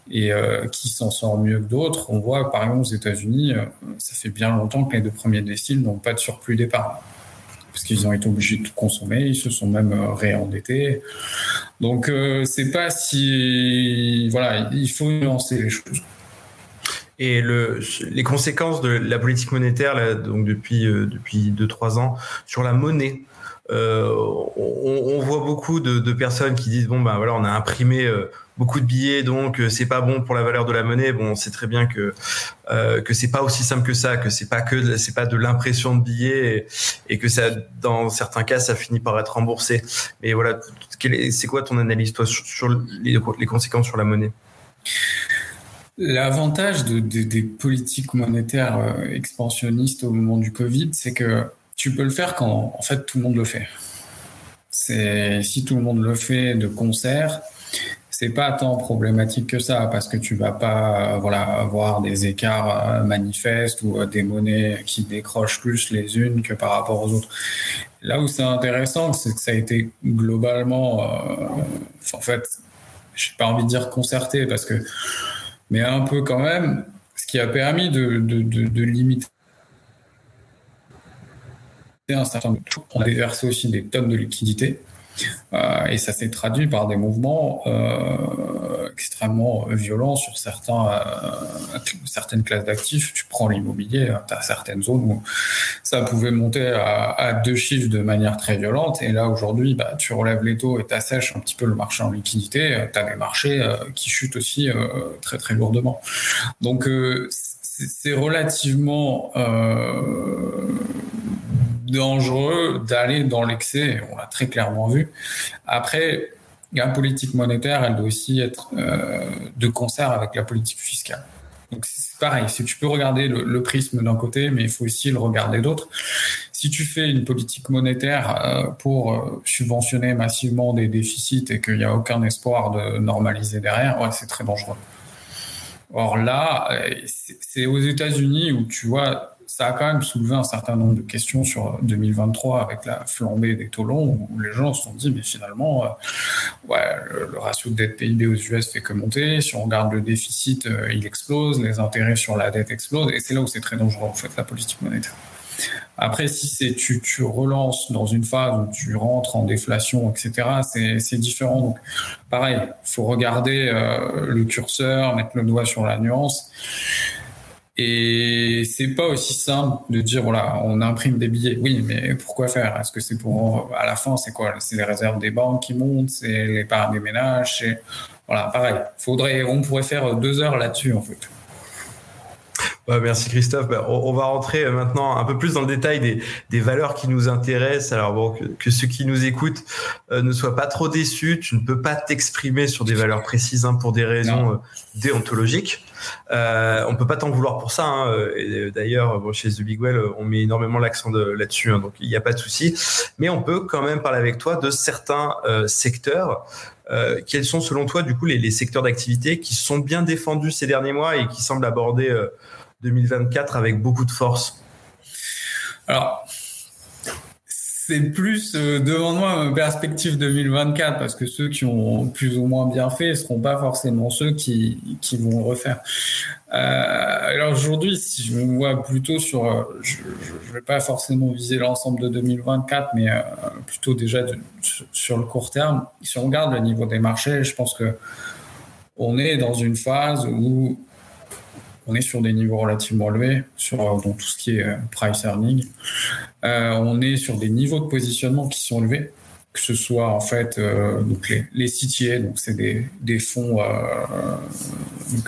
et euh, qui s'en sort mieux que d'autres, on voit par exemple aux États-Unis, euh, ça fait bien longtemps que les deux premiers déciles n'ont pas de surplus d'épargne parce qu'ils ont été obligés de tout consommer, ils se sont même euh, réendettés. Donc euh, c'est pas si voilà, il faut nuancer les choses. Et le, les conséquences de la politique monétaire donc depuis euh, depuis deux trois ans sur la monnaie. Euh, on, voit beaucoup de, personnes qui disent bon ben voilà on a imprimé beaucoup de billets, donc euh, c'est pas bon pour la valeur de la monnaie. Bon, on sait très bien que euh, que c'est pas aussi simple que ça, que c'est pas que c'est pas de l'impression de billets et, que ça, dans certains cas, ça finit par être remboursé. Mais voilà, c'est quoi ton analyse toi sur, les, conséquences sur la monnaie? L'avantage de, des politiques monétaires euh, expansionnistes au moment du Covid, c'est que tu peux le faire quand en fait tout le monde le fait. C'est si tout le monde le fait de concert, c'est pas tant problématique que ça parce que tu vas pas voilà avoir des écarts euh, manifestes ou euh, des monnaies qui décrochent plus les unes que par rapport aux autres. Là où c'est intéressant, c'est que ça a été globalement, euh, en fait, j'ai pas envie de dire concerté parce que, mais un peu quand même, ce qui a permis de, de, de, limiter un certain nombre On a déversé aussi des tonnes de liquidités. Euh, et ça s'est traduit par des mouvements euh, extrêmement violents sur certains, euh, certaines classes d'actifs. Tu prends l'immobilier, tu as certaines zones où ça pouvait monter à, deux chiffres de manière très violente. Et là, aujourd'hui, bah, tu relèves les taux et tu assèches un petit peu le marché en liquidité. Tu as des marchés qui chutent aussi très, très lourdement. Donc, c'est relativement dangereux d'aller dans l'excès, on l'a très clairement vu. Après, la politique monétaire, elle doit aussi être euh, de concert avec la politique fiscale. Donc c'est pareil, si tu peux regarder le, prisme d'un côté, mais il faut aussi le regarder d'autre. Si tu fais une politique monétaire euh, pour euh, subventionner massivement des déficits et qu'il n'y a aucun espoir de normaliser derrière, ouais, c'est très dangereux. Or là, c'est aux États-Unis où tu vois ça a quand même soulevé un certain nombre de questions sur 2023 avec la flambée des taux longs où les gens se sont dit mais finalement euh, le, ratio de dette PIB aux US fait que monter. Si on regarde le déficit, euh, il explose, les intérêts sur la dette explosent et c'est là où c'est très dangereux en fait la politique monétaire. Après, si tu, relances dans une phase où tu rentres en déflation, etc., c'est différent. Donc, pareil, faut regarder euh, le curseur, mettre le doigt sur la nuance. Et c'est pas aussi simple de dire voilà, on imprime des billets. Oui, mais pourquoi faire? Est-ce que c'est pour à la fin, c'est quoi? C'est les réserves des banques qui montent, c'est l'épargne des ménages, voilà, pareil. Faudrait, on pourrait faire deux heures là-dessus en fait merci Christophe. Bah, on, va rentrer euh, maintenant un peu plus dans le détail des, des valeurs qui nous intéressent. Alors bon, que, ceux qui nous écoutent euh, ne soient pas trop déçus. Tu ne peux pas t'exprimer sur des valeurs précises hein, pour des raisons euh, déontologiques. Euh, on peut pas t'en vouloir pour ça. Hein. D'ailleurs, bon, chez The Big Well, on met énormément l'accent là-dessus, hein, donc il n'y a pas de souci. Mais on peut quand même parler avec toi de certains secteurs. quels sont selon toi du coup les, les secteurs d'activité qui sont bien défendus ces derniers mois et qui semblent aborder 2024 avec beaucoup de force Alors, c'est plus euh, devant moi une perspective 2024 parce que ceux qui ont plus ou moins bien fait ne seront pas forcément ceux qui, vont refaire. Euh, alors aujourd'hui, si je me vois plutôt sur, euh, je ne vais pas forcément viser l'ensemble de 2024, mais plutôt déjà sur le court terme. Si on regarde le niveau des marchés, je pense que on est dans une phase où on est sur des niveaux relativement élevés sur dans tout ce qui est euh, price earning. Euh, on est sur des niveaux de positionnement qui sont élevés que ce soit en fait euh, les, les CTA, donc c'est des, fonds euh,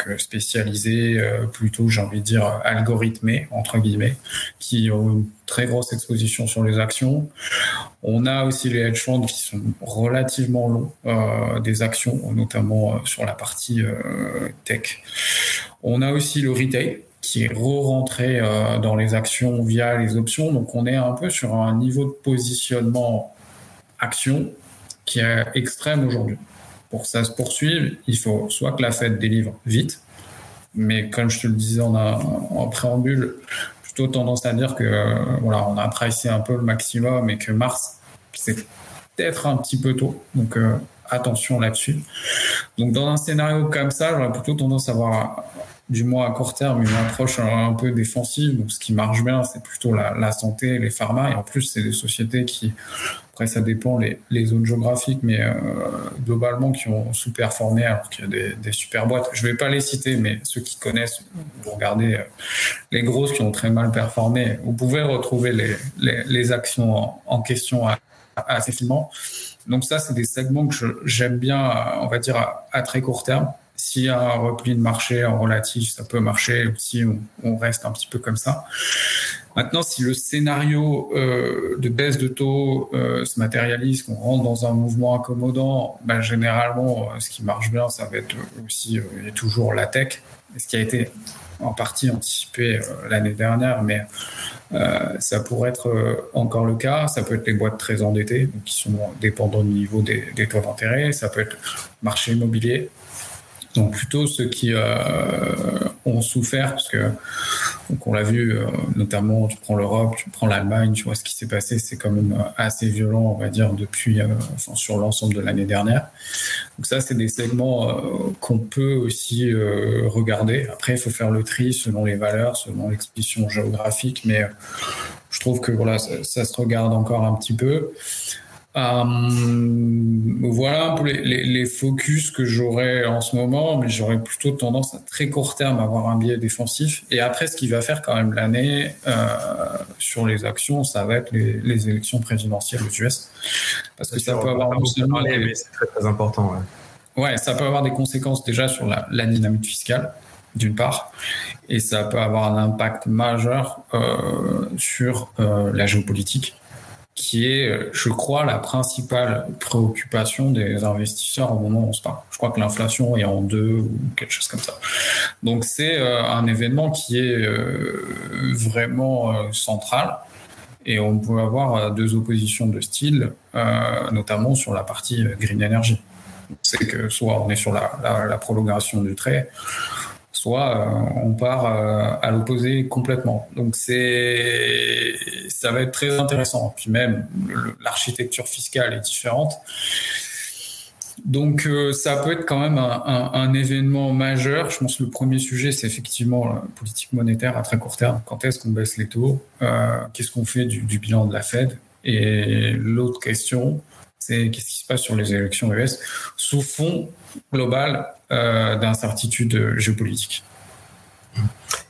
euh, spécialisés, plutôt j'ai envie de dire algorithmés entre guillemets, qui ont une très grosse exposition sur les actions. On a aussi les hedge funds qui sont relativement longs des actions, notamment sur la partie tech. On a aussi le retail qui est re-rentré dans les actions via les options. Donc on est un peu sur un niveau de positionnement action qui est extrême aujourd'hui. Pour que ça se poursuive, il faut soit que la Fed délivre vite, mais comme je te le disais en, préambule, plutôt tendance à dire que voilà, on a pricé un peu le maximum et que mars, c'est peut-être un petit peu tôt. Donc euh, attention là-dessus. Donc dans un scénario comme ça, j'aurais plutôt tendance à avoir du moins à court terme, une approche un peu défensive. Donc, ce qui marche bien, c'est plutôt la, santé, les pharma. Et en plus, c'est des sociétés qui, après, ça dépend les, zones géographiques, mais euh, globalement, qui ont sous-performé alors qu'il y a des, des, super boîtes. Je vais pas les citer, mais ceux qui connaissent, vous regardez euh, les grosses qui ont très mal performé. Vous pouvez retrouver les, actions en, question assez finement. Donc ça, c'est des segments que j'aime bien, on va dire, à, à, très court terme. S'il y a un repli de marché en relatif, ça peut marcher, ou si on, reste un petit peu comme ça. Maintenant, si le scénario euh, de baisse de taux euh, se matérialise, qu'on rentre dans un mouvement accommodant, ben, généralement, ce qui marche bien, ça va être aussi et toujours la tech, ce qui a été en partie anticipé l'année dernière, mais euh, ça pourrait être euh, encore le cas. Ça peut être les boîtes très endettées, qui sont dépendants du niveau des, des taux d'intérêt. Ça peut être marché immobilier. Donc plutôt ceux qui euh, ont souffert, parce que donc on l'a vu, euh, notamment tu prends l'Europe, tu prends l'Allemagne, tu vois ce qui s'est passé, c'est quand même assez violent, on va dire, depuis, euh, enfin, sur l'ensemble de l'année dernière. Donc ça, c'est des segments euh, qu'on peut aussi regarder. Après, il faut faire le tri selon les valeurs, selon l'exposition géographique, mais je trouve que voilà, ça, ça, se regarde encore un petit peu. Euh, voilà un peu les, les, focus que j'aurais en ce moment, mais j'aurais plutôt tendance à très court terme à avoir un biais défensif. Et après, ce qui va faire quand même l'année euh, sur les actions, ça va être les, les élections présidentielles aux US, parce que ça peut avoir parler, c'est très, très important. Ouais. ouais. ça peut avoir des conséquences déjà sur la, la dynamique fiscale d'une part, et ça peut avoir un impact majeur euh, sur euh, la géopolitique qui est, euh, je crois, la principale préoccupation des investisseurs au moment où on se parle. Je crois que l'inflation est en deux ou quelque chose comme ça. Donc c'est euh, un événement qui est euh, vraiment central et on peut avoir deux oppositions de style, notamment sur la partie green energy. C'est que soit on est sur la, la, la prolongation du trait, soit euh, on part euh, à l'opposé complètement. Donc c'est ça va être très intéressant. Puis même l'architecture fiscale est différente. Donc euh, ça peut être quand même un, événement majeur. Je pense que le premier sujet, c'est effectivement la politique monétaire à très court terme. Quand est-ce qu'on baisse les taux Qu'est-ce qu'on fait du, du, bilan de la Fed? Et l'autre question, c'est qu'est-ce qui se passe sur les élections US sous fond global euh, d'incertitude géopolitique.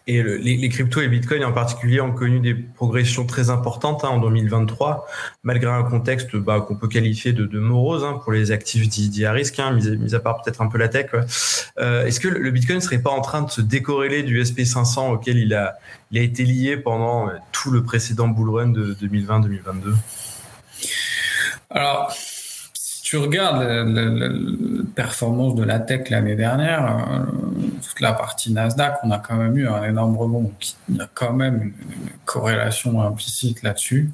Et les, cryptos et Bitcoin en particulier ont connu des progressions très importantes hein, en 2023, malgré un contexte bah, qu'on peut qualifier de, morose hein, pour les actifs dits à risque, hein, mis, à part peut-être un peu la tech. Euh, est-ce que le Bitcoin ne serait pas en train de se décorréler du SP500 auquel il a, il a été lié pendant tout le précédent bull run de 2020-2022 Alors, tu regardes la, performance de la tech l'année dernière, euh, toute la partie Nasdaq, on a quand même eu un énorme rebond. Il y a quand même une, corrélation implicite là-dessus.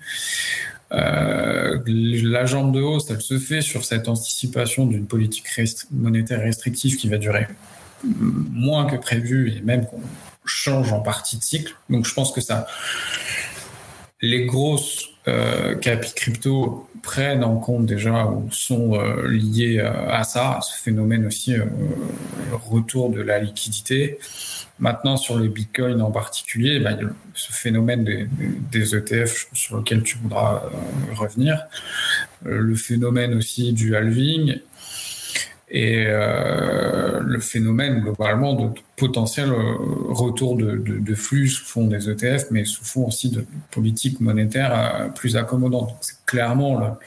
Euh, la jambe de hausse, elle se fait sur cette anticipation d'une politique monétaire restrictive qui va durer moins que prévu et même qu'on change en partie de cycle. Donc je pense que ça, les grosses euh, crypto prennent en compte déjà ou sont euh, liés euh, à ça, ce phénomène aussi euh, retour de la liquidité. Maintenant, sur les bitcoins en particulier, bah, ce phénomène des, des, ETF sur lequel tu voudras revenir, le phénomène aussi du halving et euh, le phénomène globalement de potentiel euh, retour de, de, de, flux sous fond des ETF, mais sous fond aussi de politique monétaire euh, plus accommodante. C'est clairement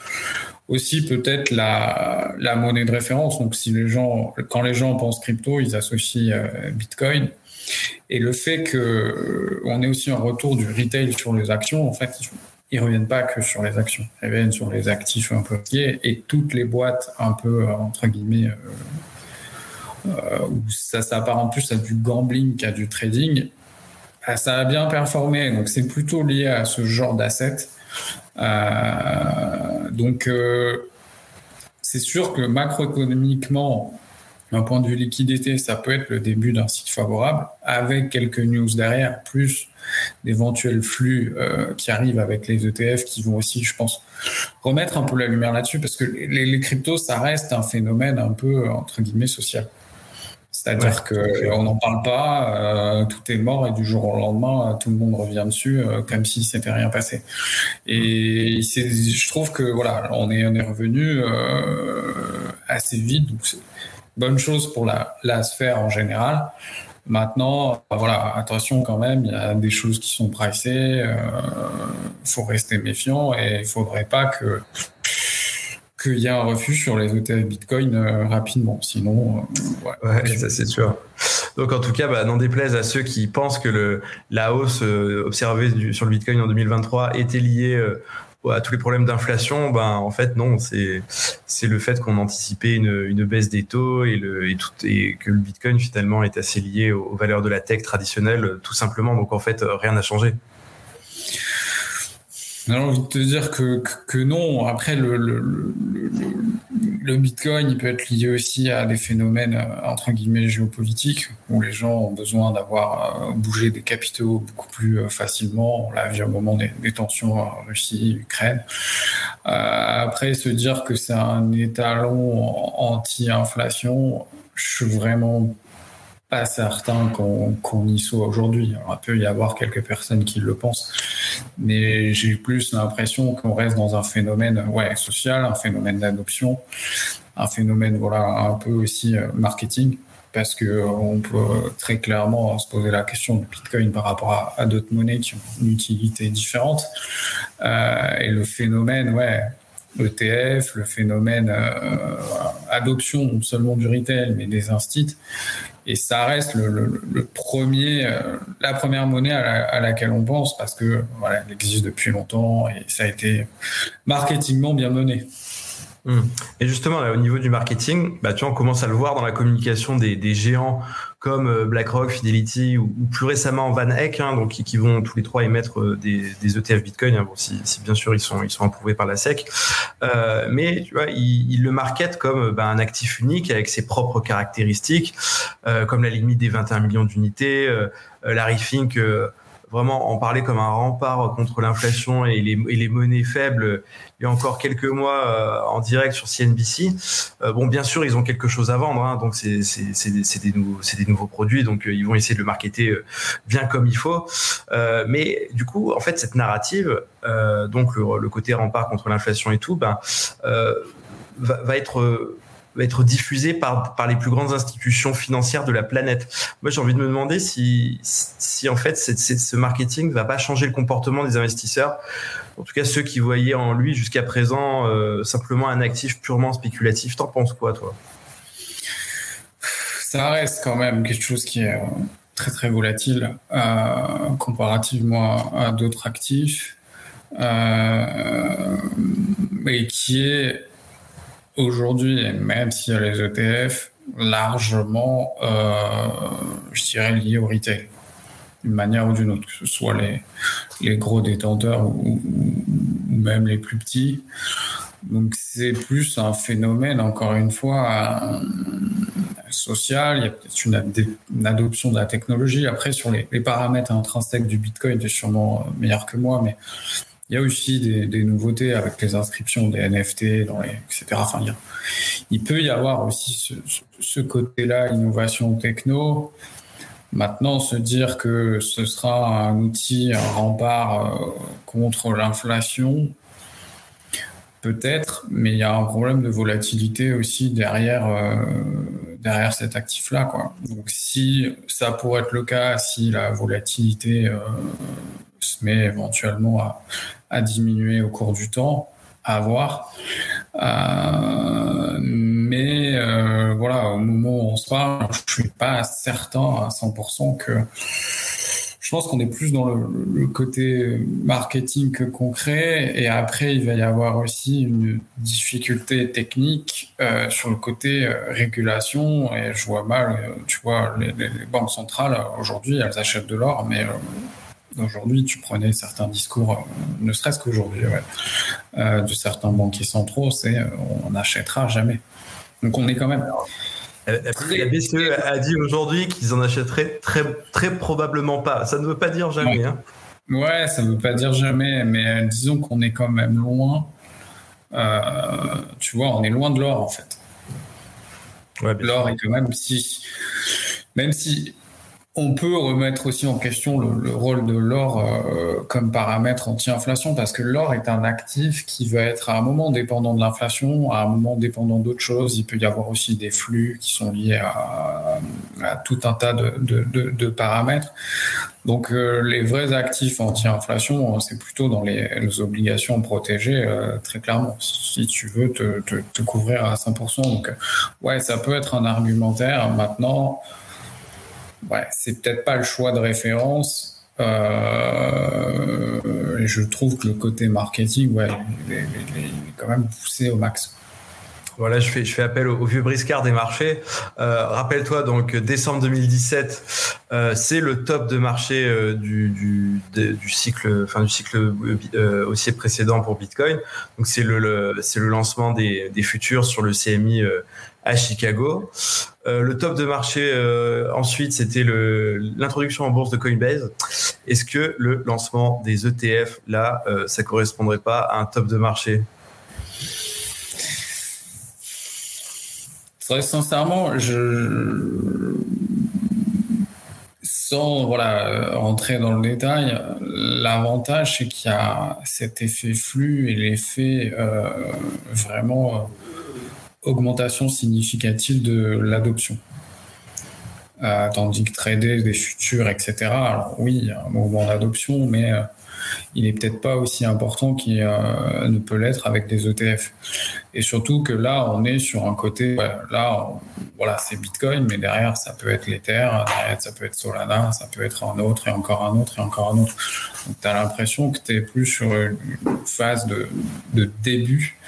aussi peut-être la, la, monnaie de référence. Donc si les gens, quand les gens pensent crypto, ils associent euh, Bitcoin. Et le fait que on ait aussi un retour du retail sur les actions, en fait, ils reviennent pas que sur les actions, ils reviennent sur les actifs un peu et toutes les boîtes un peu euh, entre guillemets euh, euh, où ça s'apparente plus à du gambling qu'à du trading, bah, ça a bien performé. Donc c'est plutôt lié à ce genre d'asset. donc c'est sûr que macroéconomiquement, d'un point de vue liquidité, ça peut être le début d'un cycle favorable, avec quelques news derrière, plus d'éventuels flux euh, qui arrivent avec les ETF qui vont aussi, je pense, remettre un peu la lumière là-dessus, parce que les, cryptos, ça reste un phénomène un peu, entre guillemets, social. C'est-à-dire qu'on n'en parle pas, euh, tout est mort et du jour au lendemain, tout le monde revient dessus euh, comme si c'était rien passé. Et je trouve que voilà, on est, on est revenu assez vite, donc bonne chose pour la, sphère en général. Maintenant, bah voilà, attention quand même, il y a des choses qui sont pricées, il euh, faut rester méfiant et il faudrait pas que qu'il y a un refus sur les ETF Bitcoin rapidement. Sinon, ouais, ça c'est sûr. Donc en tout cas, bah, n'en déplaise à ceux qui pensent que la hausse observée sur le Bitcoin en 2023 était liée à tous les problèmes d'inflation, ben en fait non, c'est c'est le fait qu'on anticipait une, une, baisse des taux et le et, tout, et que le Bitcoin finalement est assez lié aux, valeurs de la tech traditionnelle, tout simplement. Donc en fait, rien n'a changé. J'ai envie de te dire que, non. Après, le, Bitcoin, il peut être lié aussi à des phénomènes, euh, entre guillemets, géopolitiques, où les gens ont besoin d'avoir euh, bougé des capitaux beaucoup plus euh, facilement. On l'a vu au moment des, tensions Russie-Ukraine. Euh, après, se dire que c'est un étalon anti-inflation, je suis vraiment pas certain qu'on y soit aujourd'hui. Il peut y avoir quelques personnes qui le pensent, mais j'ai plus l'impression qu'on reste dans un phénomène ouais, social, un phénomène d'adoption, un phénomène voilà, un peu aussi euh, marketing, parce que euh, on peut très clairement se poser la question du Bitcoin par rapport à, d'autres monnaies qui ont une utilité différente. Euh, et le phénomène, ouais, ETF, le phénomène adoption non seulement du retail mais des instituts. Et ça reste le, premier, euh, la première monnaie à, laquelle on pense parce que voilà, elle existe depuis longtemps et ça a été marketingement bien mené. Hum. Et justement, au niveau du marketing, bah, tu on commence à le voir dans la communication des géants comme euh, BlackRock, Fidelity ou, plus récemment Van Eck, hein, donc qui, vont tous les trois émettre euh, des, des ETF Bitcoin, hein, bon, si, si, bien sûr ils sont ils sont approuvés par la SEC. Euh, mais tu vois, ils, le marketent comme bah, un actif unique avec ses propres caractéristiques, euh, comme la limite des 21 millions d'unités, euh, Larry Fink vraiment en parler comme un rempart contre l'inflation et les, et les, monnaies faibles il y a encore quelques mois euh, en direct sur CNBC. Euh, bon, bien sûr, ils ont quelque chose à vendre, hein, donc c'est des, nouveaux, des nouveaux produits, donc euh, ils vont essayer de le marketer bien comme il faut. mais du coup, en fait, cette narrative, donc le, le, côté rempart contre l'inflation et tout, ben, va, va être être diffusé par, par les plus grandes institutions financières de la planète. Moi, j'ai envie de me demander si, si en fait, ce marketing ne va pas changer le comportement des investisseurs. En tout cas, ceux qui voyaient en lui jusqu'à présent euh, simplement un actif purement spéculatif. T'en penses quoi, toi? Ça reste quand même quelque chose qui est très très volatile euh, comparativement à, d'autres actifs euh, et qui est aujourd'hui, même s'il y a les ETF, largement, euh, je dirais, lié au retail, d'une manière ou d'une autre, que ce soit les, les gros détenteurs ou, même les plus petits. Donc c'est plus un phénomène, encore une fois, social. Il y a peut-être une, adoption de la technologie. Après, sur les, les paramètres intrinsèques du Bitcoin, tu es sûrement meilleur que moi, mais il y a aussi des, nouveautés avec les inscriptions des NFT, dans les, etc. Enfin, il, peut y avoir aussi ce, côté-là, innovation techno. Maintenant, se dire que ce sera un outil, un rempart euh, contre l'inflation, peut-être, mais il y a un problème de volatilité aussi derrière, euh, derrière cet actif-là. Donc, si ça pourrait être le cas, si la volatilité euh, se met éventuellement à, à diminuer au cours du temps, à voir. Euh, mais euh, voilà, au moment où on se parle, je suis pas certain à 100% que je pense qu'on est plus dans le, côté marketing que concret. Et après, il va y avoir aussi une difficulté technique euh, sur le côté régulation. Et je vois mal, tu vois, les, les banques centrales aujourd'hui, elles achètent de l'or, mais Aujourd'hui, tu prenais certains discours, euh, ne serait-ce qu'aujourd'hui, euh, de certains banquiers centraux, c'est euh, on n'achètera jamais. Donc on est quand même. La, BCE a dit aujourd'hui qu'ils en achèteraient très, très probablement pas? Ça ne veut pas dire jamais. Hein. Ouais, ça ne veut pas dire jamais, mais disons qu'on est quand même loin. tu vois, on est loin de l'or en fait. l'or est quand même si, même si on peut remettre aussi en question le, rôle de l'or euh, comme paramètre anti-inflation parce que l'or est un actif qui va être à un moment dépendant de l'inflation, à un moment dépendant d'autres choses. Il peut y avoir aussi des flux qui sont liés à, tout un tas de, paramètres. Donc euh, les vrais actifs anti-inflation, c'est plutôt dans les, obligations protégées, euh, très clairement, si tu veux te, te, couvrir à 100%. Donc ouais, ça peut être un argumentaire. Maintenant, ouais, c'est peut-être pas le choix de référence. Euh, je trouve que le côté marketing, ouais, il est, quand même poussé au max. Voilà, je fais, appel au, vieux briscard des marchés. Euh, rappelle-toi, donc décembre 2017, euh, c'est le top de marché du, du, cycle, enfin du cycle haussier précédent pour Bitcoin. Donc c'est le, lancement des, des futurs sur le CMI à Chicago. Euh, le top de marché euh, ensuite, c'était l'introduction en bourse de Coinbase. Est-ce que le lancement des ETF, là, euh, ça correspondrait pas à un top de marché? Sincèrement, je sans voilà rentrer dans le détail, l'avantage c'est qu'il y a cet effet flux et l'effet vraiment augmentation significative de l'adoption. Euh, tandis que trader des futurs, etc. Alors oui, un mouvement d'adoption, mais euh, il est peut-être pas aussi important qu'il euh, ne peut l'être avec des ETF. Et surtout que là, on est sur un côté, là, voilà, c'est Bitcoin, mais derrière, ça peut être l'Ether, derrière, ça peut être Solana, ça peut être un autre et encore un autre et encore un autre. Donc, tu as l'impression que tu es plus sur une phase de, début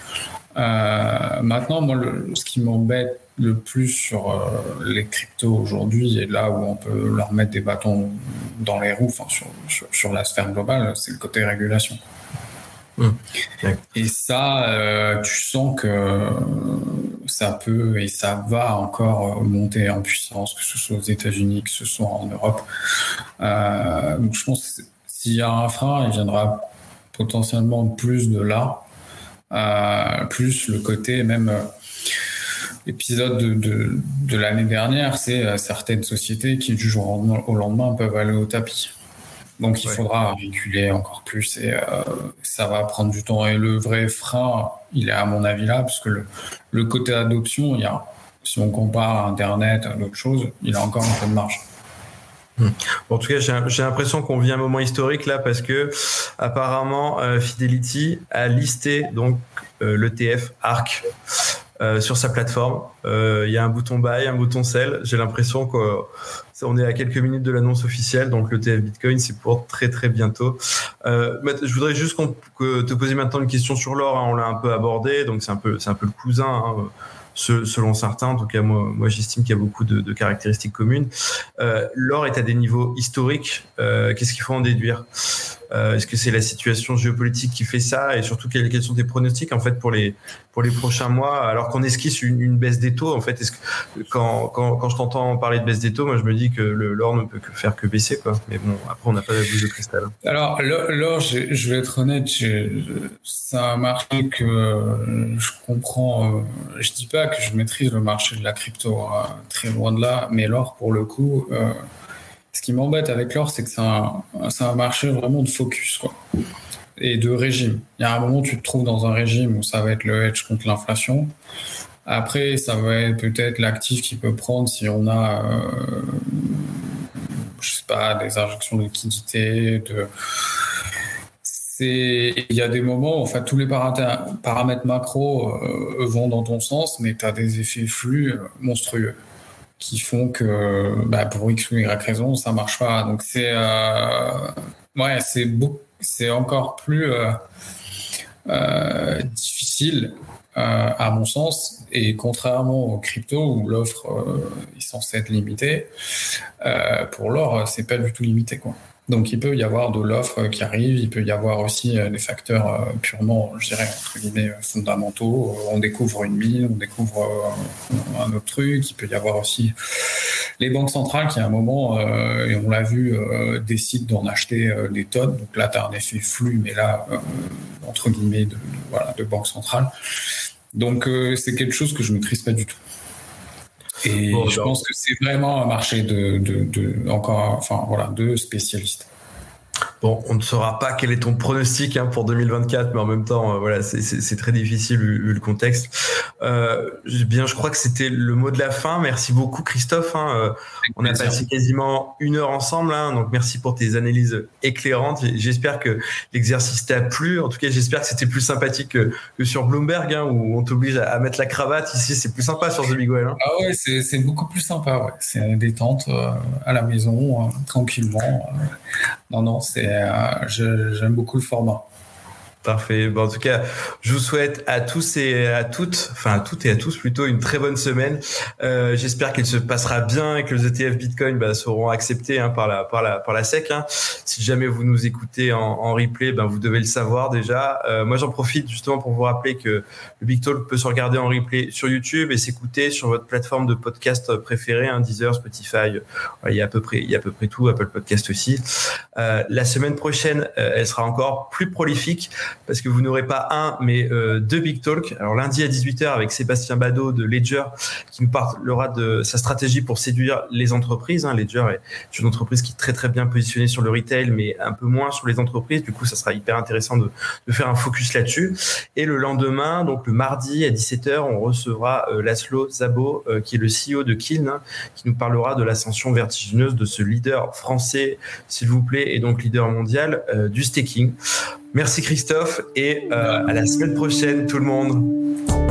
euh, maintenant, moi, ce qui m'embête le plus sur euh, les cryptos aujourd'hui, et là où on peut leur mettre des bâtons dans les roues, sur, sur, la sphère globale, c'est le côté régulation. Mmh. Et ça, euh, tu sens que ça peut et ça va encore monter en puissance, que ce soit aux États-Unis, que ce soit en Europe. donc je pense que s'il y a un frein, il viendra potentiellement plus de là euh, plus le côté même euh, épisode de, de, l'année dernière, c'est euh, certaines sociétés qui du jour au lendemain peuvent aller au tapis. Donc il faudra reculer encore plus et ça va prendre du temps. Et le vrai frein, il est à mon avis là, parce que le, le côté adoption, il y a, si on compare Internet à d'autres choses, il a encore un peu de marge. Hmm. en tout cas, j'ai l'impression qu'on vit un moment historique là parce que apparemment euh, Fidelity a listé donc euh, l'ETF ARC euh, sur sa plateforme. Il y a un bouton buy, un bouton sell. J'ai l'impression qu'on est à quelques minutes de l'annonce officielle, donc l'ETF Bitcoin c'est pour très très bientôt. je voudrais juste te poser maintenant une question sur l'or. Hein. on l'a un peu abordé, donc c'est un peu un peu le cousin. Hein selon certains. En tout cas, moi, j'estime qu'il y a beaucoup de, caractéristiques communes. Euh, l'or est à des niveaux historiques. Euh, qu'est-ce qu'il faut en déduire? Euh, Est-ce que c'est la situation géopolitique qui fait ça Et surtout, quels, sont tes pronostics en fait pour les pour les prochains mois Alors qu'on esquisse une, baisse des taux, en fait, quand, quand, quand je t'entends parler de baisse des taux, moi je me dis que l'or ne peut que faire que baisser, quoi. Mais bon, après on n'a pas la boule de cristal. Alors l'or, je, vais être honnête, c'est un marché que je comprends. je dis pas que je maîtrise le marché de la crypto, hein, très loin de là, mais l'or pour le coup. Euh, ce qui m'embête avec l'or, c'est que c'est un, marché vraiment de focus quoi, et de régime. Il y a un moment tu te trouves dans un régime où ça va être le hedge contre l'inflation. Après, ça va être peut-être l'actif qui peut prendre si on a, euh, je sais pas, des injections de liquidité, il y a des moments enfin tous les paramètres macro euh, vont dans ton sens mais tu as des effets flux euh, monstrueux qui font que bah, pour X ou Y raison, ça marche pas. Donc c'est euh, ouais, c'est encore plus euh, euh, difficile à mon sens. Et contrairement aux crypto où l'offre est censée être limitée, pour l'or c'est pas du tout limité quoi. Donc il peut y avoir de l'offre qui arrive, il peut y avoir aussi euh, des facteurs euh, purement, je dirais, entre guillemets, euh, fondamentaux. On découvre une mine, on découvre un autre truc. Il peut y avoir aussi les banques centrales qui à un moment, et on l'a vu, décident d'en acheter des tonnes. Donc là, tu as un effet flux, mais là, entre guillemets, de, banque centrale. Donc c'est quelque chose que je ne maîtrise pas du tout. Et je pense que c'est vraiment un marché de, de, de encore, enfin voilà, de spécialistes. Bon, on ne saura pas quel est ton pronostic hein, pour 2024, mais en même temps, euh, voilà, c'est très difficile vu, le contexte. Euh, bien, je crois que c'était le mot de la fin. Merci beaucoup, Christophe. Hein, euh, on a passé quasiment une heure ensemble, hein, donc merci pour tes analyses éclairantes. J'espère que l'exercice t'a plu. En tout cas, j'espère que c'était plus sympathique que, sur Bloomberg, hein, où on t'oblige à, mettre la cravate. Ici, c'est plus sympa sur The Big Well. Hein. Ah ouais, c'est beaucoup plus sympa. Ouais. C'est détente à la maison, tranquillement. Non, non, c'est euh, j'aime beaucoup le format. Parfait. Bon, en tout cas, je vous souhaite à tous et à toutes, enfin à toutes et à tous plutôt, une très bonne semaine. Euh, J'espère qu'elle se passera bien et que les ETF Bitcoin bah, seront acceptés hein, par la par la par la SEC. Hein. Si jamais vous nous écoutez en, en replay, ben vous devez le savoir déjà. Euh, moi, j'en profite justement pour vous rappeler que le Big Talk peut se regarder en replay sur YouTube et s'écouter sur votre plateforme de podcast préférée, hein, Deezer, Spotify. il y a à peu près il y a à peu près tout, Apple Podcast aussi. Euh, la semaine prochaine, euh, elle sera encore plus prolifique parce que vous n'aurez pas un, mais euh, deux Big Talk. Alors lundi à 18h avec Sébastien Badeau de Ledger qui nous parlera de sa stratégie pour séduire les entreprises. Hein. Ledger est une entreprise qui est très très bien positionnée sur le retail, mais un peu moins sur les entreprises. Du coup, ça sera hyper intéressant de, faire un focus là-dessus. Et le lendemain, donc le mardi à 17h, on recevra euh, Laszlo Zabo, euh, qui est le CEO de Kiln, hein, qui nous parlera de l'ascension vertigineuse de ce leader français, s'il vous plaît, et donc leader mondial du staking. Merci Christophe et euh, à la semaine prochaine tout le monde.